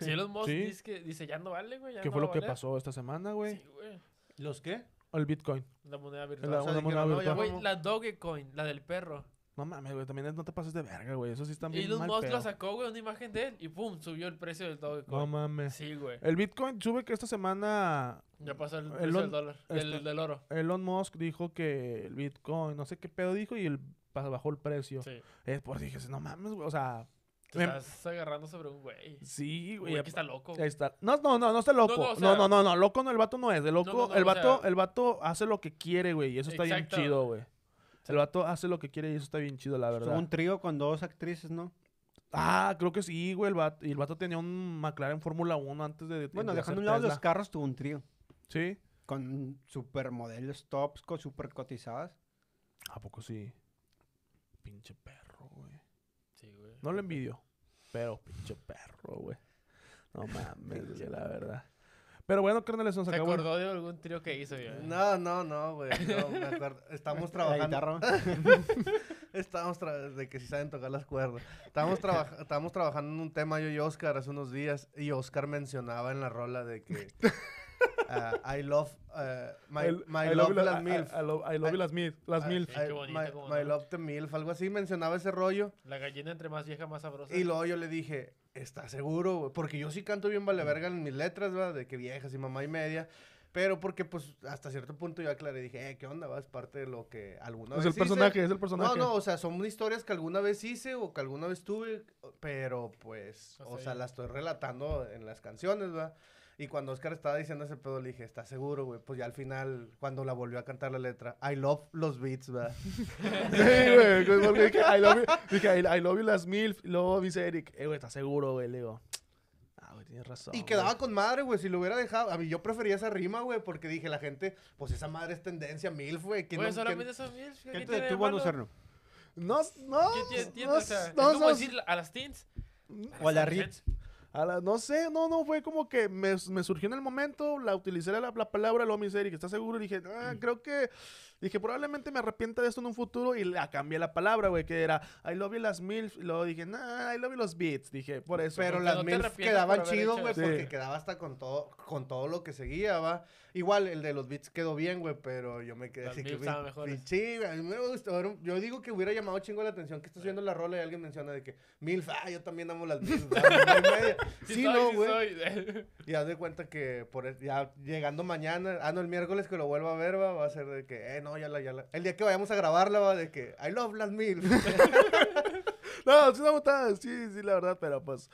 Si Elon Musk
Sí.
dice, que, dice, ya no vale, güey.
¿Qué
no
fue lo que
valer".
pasó esta semana, güey?
Sí, güey.
¿Los qué?
El Bitcoin.
La moneda
La-
virtual.
sea,
una
dijeron,
moneda
no,
virtual.
La Dogecoin, la del perro.
No mames, güey, también no te pases de verga, güey. Eso sí está bien
Elon
mal
Musk lo sacó, güey, una imagen de él y pum, subió el precio del Dogecoin.
No mames.
Sí, güey.
El Bitcoin sube que esta semana
Ya pasó el
Elon-
precio del dólar,
este-
del oro.
Elon Musk dijo que el Bitcoin, no sé qué pedo dijo y el bajó el precio.
Sí.
Es por dije, no mames, güey, o sea,
Te
me-
estás agarrando sobre un güey.
sí, güey.
Güey, que está loco.
Ahí está. No, no, no, no está loco.
no,
No,
o
no, no, no, loco no, el vato no es. El loco,
No,
el
o
vato,
sea-
el vato hace lo que quiere, güey, y eso está bien chido, güey. El vato hace lo que quiere y eso está bien chido, la verdad.
un trío con dos actrices, ¿no?
Ah, creo que sí, güey, el vato, y el vato tenía un McLaren Fórmula 1 antes de
Bueno,
de
dejando a un lado los carros, tuvo un trío.
Sí.
Con supermodelos tops, con super cotizadas.
¿A poco sí? Pinche perro, güey.
Sí, güey.
No lo envidio, pero pinche perro, güey. No mames, güey, la verdad. Pero bueno, carnales, nos
¿Se
acabó. el-
acordó de algún trío que hizo, güey?
No, no, no, güey. No, me acuerdo. Estamos trabajando. Estamos tra- de que si saben tocar las cuerdas. Estábamos, traba- estábamos trabajando en un tema yo y Oscar hace unos días y Oscar mencionaba en la rola de que ah, I love uh, my,
El-
my
I
love,
la-
las
I-
milf.
I love- I love you las milf. Las
I-
milf.
Sí, qué
I-
bonito,
my,
cómo
my
no.
love the milf, algo así mencionaba ese rollo.
La gallina entre más vieja, más sabrosa.
Y luego yo le dije, ¿estás seguro? güey? Porque yo sí canto bien vale verga en mis letras, ¿verdad? De que viejas y mamá y media. Pero porque, pues, hasta cierto punto yo aclaré, dije, eh, ¿qué onda? Va, es parte de lo que alguna
Es
vez
el
hice".
personaje, es el personaje.
No, no, o sea, son historias que alguna vez hice o que alguna vez tuve, pero pues,
O
o
sea,
sea,
ya-
la estoy relatando en las canciones, ¿verdad? Y cuando Oscar estaba diciendo ese pedo, le dije, ¿estás seguro, güey? Pues ya al final, cuando la volvió a cantar la letra, I love los beats, ¿verdad?
Sí, güey. pues, porque dije, I love you, dije, I, I love you las milf. Y luego dice Eric, eh, güey, ¿estás seguro, güey? Le digo, ah, güey, tienes razón.
Y
güey".
quedaba con madre, güey, si lo hubiera dejado. A mí yo prefería esa rima, güey, porque dije, la gente, pues esa madre es tendencia milf, güey. ¿quién
Güey,
no-
solamente
quién-
mil.
¿Qué
¿Qué
te detuvo a no hacerlo?
No, no.
¿Qué tiene-
no,
O sea, es
no,
como
no,
decir a las teens.
O a la Ritz.
A la- no sé, no, no, fue como que me, me surgió en el momento, la utilicé la, la palabra, luego me dice Eric, ¿estás seguro? Y dije, ah, creo que Dije, probablemente me arrepienta de esto en un futuro y la cambié la palabra, güey, que era I love you las MILF. Y luego dije, nah, I love you los beats. Dije, por eso.
Pero las
no arrepientes
quedaban chidos, güey, porque quedaba hasta con todo, con todo lo que seguía, va. Igual, el de los beats quedó bien, güey, pero yo me quedé
Las
así que... Sí, güey, a mí me gustó. Yo digo que hubiera llamado chingo la atención que estás viendo la rola y alguien menciona de que MILF, ah, yo también amo las ah, media.
Sí,
Sí,
soy,
no, güey. Y haz de cuenta que por el- ya llegando mañana, ah, no, el miércoles que lo vuelva a ver, va, va a ser de que, eh, no, ya la, ya la. El día que vayamos a grabarla, va, de que, I love las MILF.
No, sí me gustaba, sí, sí, la verdad, pero pues.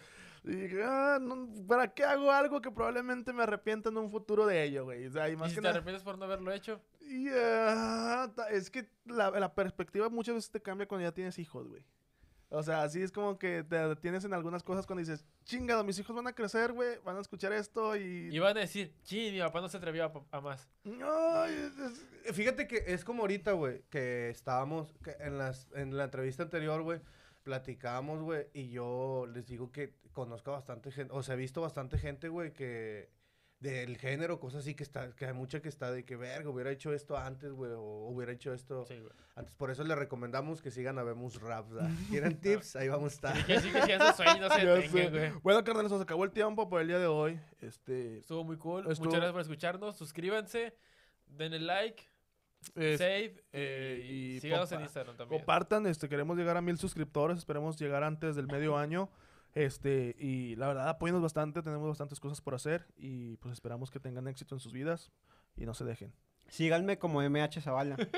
Dije, ah, no, ¿para qué hago algo que probablemente me arrepienta en un futuro de ello, güey? O sea, y
¿Y
más
si
que
te
nada.
arrepientes por no haberlo hecho?
Y, ah, es que la, la perspectiva muchas veces te cambia cuando ya tienes hijos, güey. O sea, así es como que te detienes en algunas cosas cuando dices, chingado, mis hijos van a crecer, güey, van a escuchar esto y...
Y van a decir, sí, mi papá no se atrevió a, a más.
Es- es-
Fíjate que es como ahorita, güey, que estábamos que en, las, en la entrevista anterior, güey, platicábamos, güey, y yo les digo que conozco bastante gente, o sea, he visto bastante gente, güey, que del género, cosas así que está, que hay mucha que está de que, verga, hubiera hecho esto antes, güey, o hubiera hecho esto
Sí,
antes. Por eso les recomendamos que sigan a Vemos Raps, ¿verdad? ¿Quieren tips? Ahí vamos a estar.
Que sí, que sí, esos sueños no se detengan, güey.
Bueno, carnal, se nos acabó el tiempo por el día de hoy. Este,
Estuvo muy cool.
Estuvo-
Muchas gracias por escucharnos. Suscríbanse, denle like,
es-
save
eh,
y,
y
síganos en Instagram también.
compartan, este, queremos llegar a mil suscriptores, esperemos llegar antes del medio año. Este, y la verdad, apóyenos bastante, tenemos bastantes cosas por hacer y pues esperamos que tengan éxito en sus vidas y no se dejen.
Síganme como MH Zavala.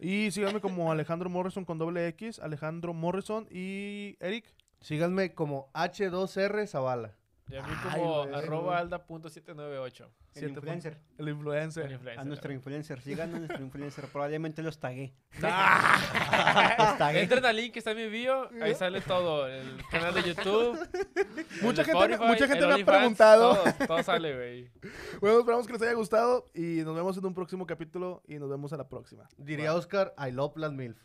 Y síganme como Alejandro Morrison con doble X, Alejandro Morrison y Eric.
Síganme como H2R Zavala.
Y a mí
Ay,
como
güey.
arroba alda.798.
El
Siete
influencer.
El
El
influencer.
influencer.
A nuestro influencer. Sigan a nuestro influencer. Probablemente los tagué.
Ah.
Los tagué.
Entren al link que está en mi bio, ahí sale todo. El canal de YouTube.
Mucha gente
Spotify,
mucha gente me ha preguntado.
Todo, todo sale, güey.
Bueno, esperamos que les haya gustado y nos vemos en un próximo capítulo y nos vemos a la próxima.
Diría Oscar, I love las MILF.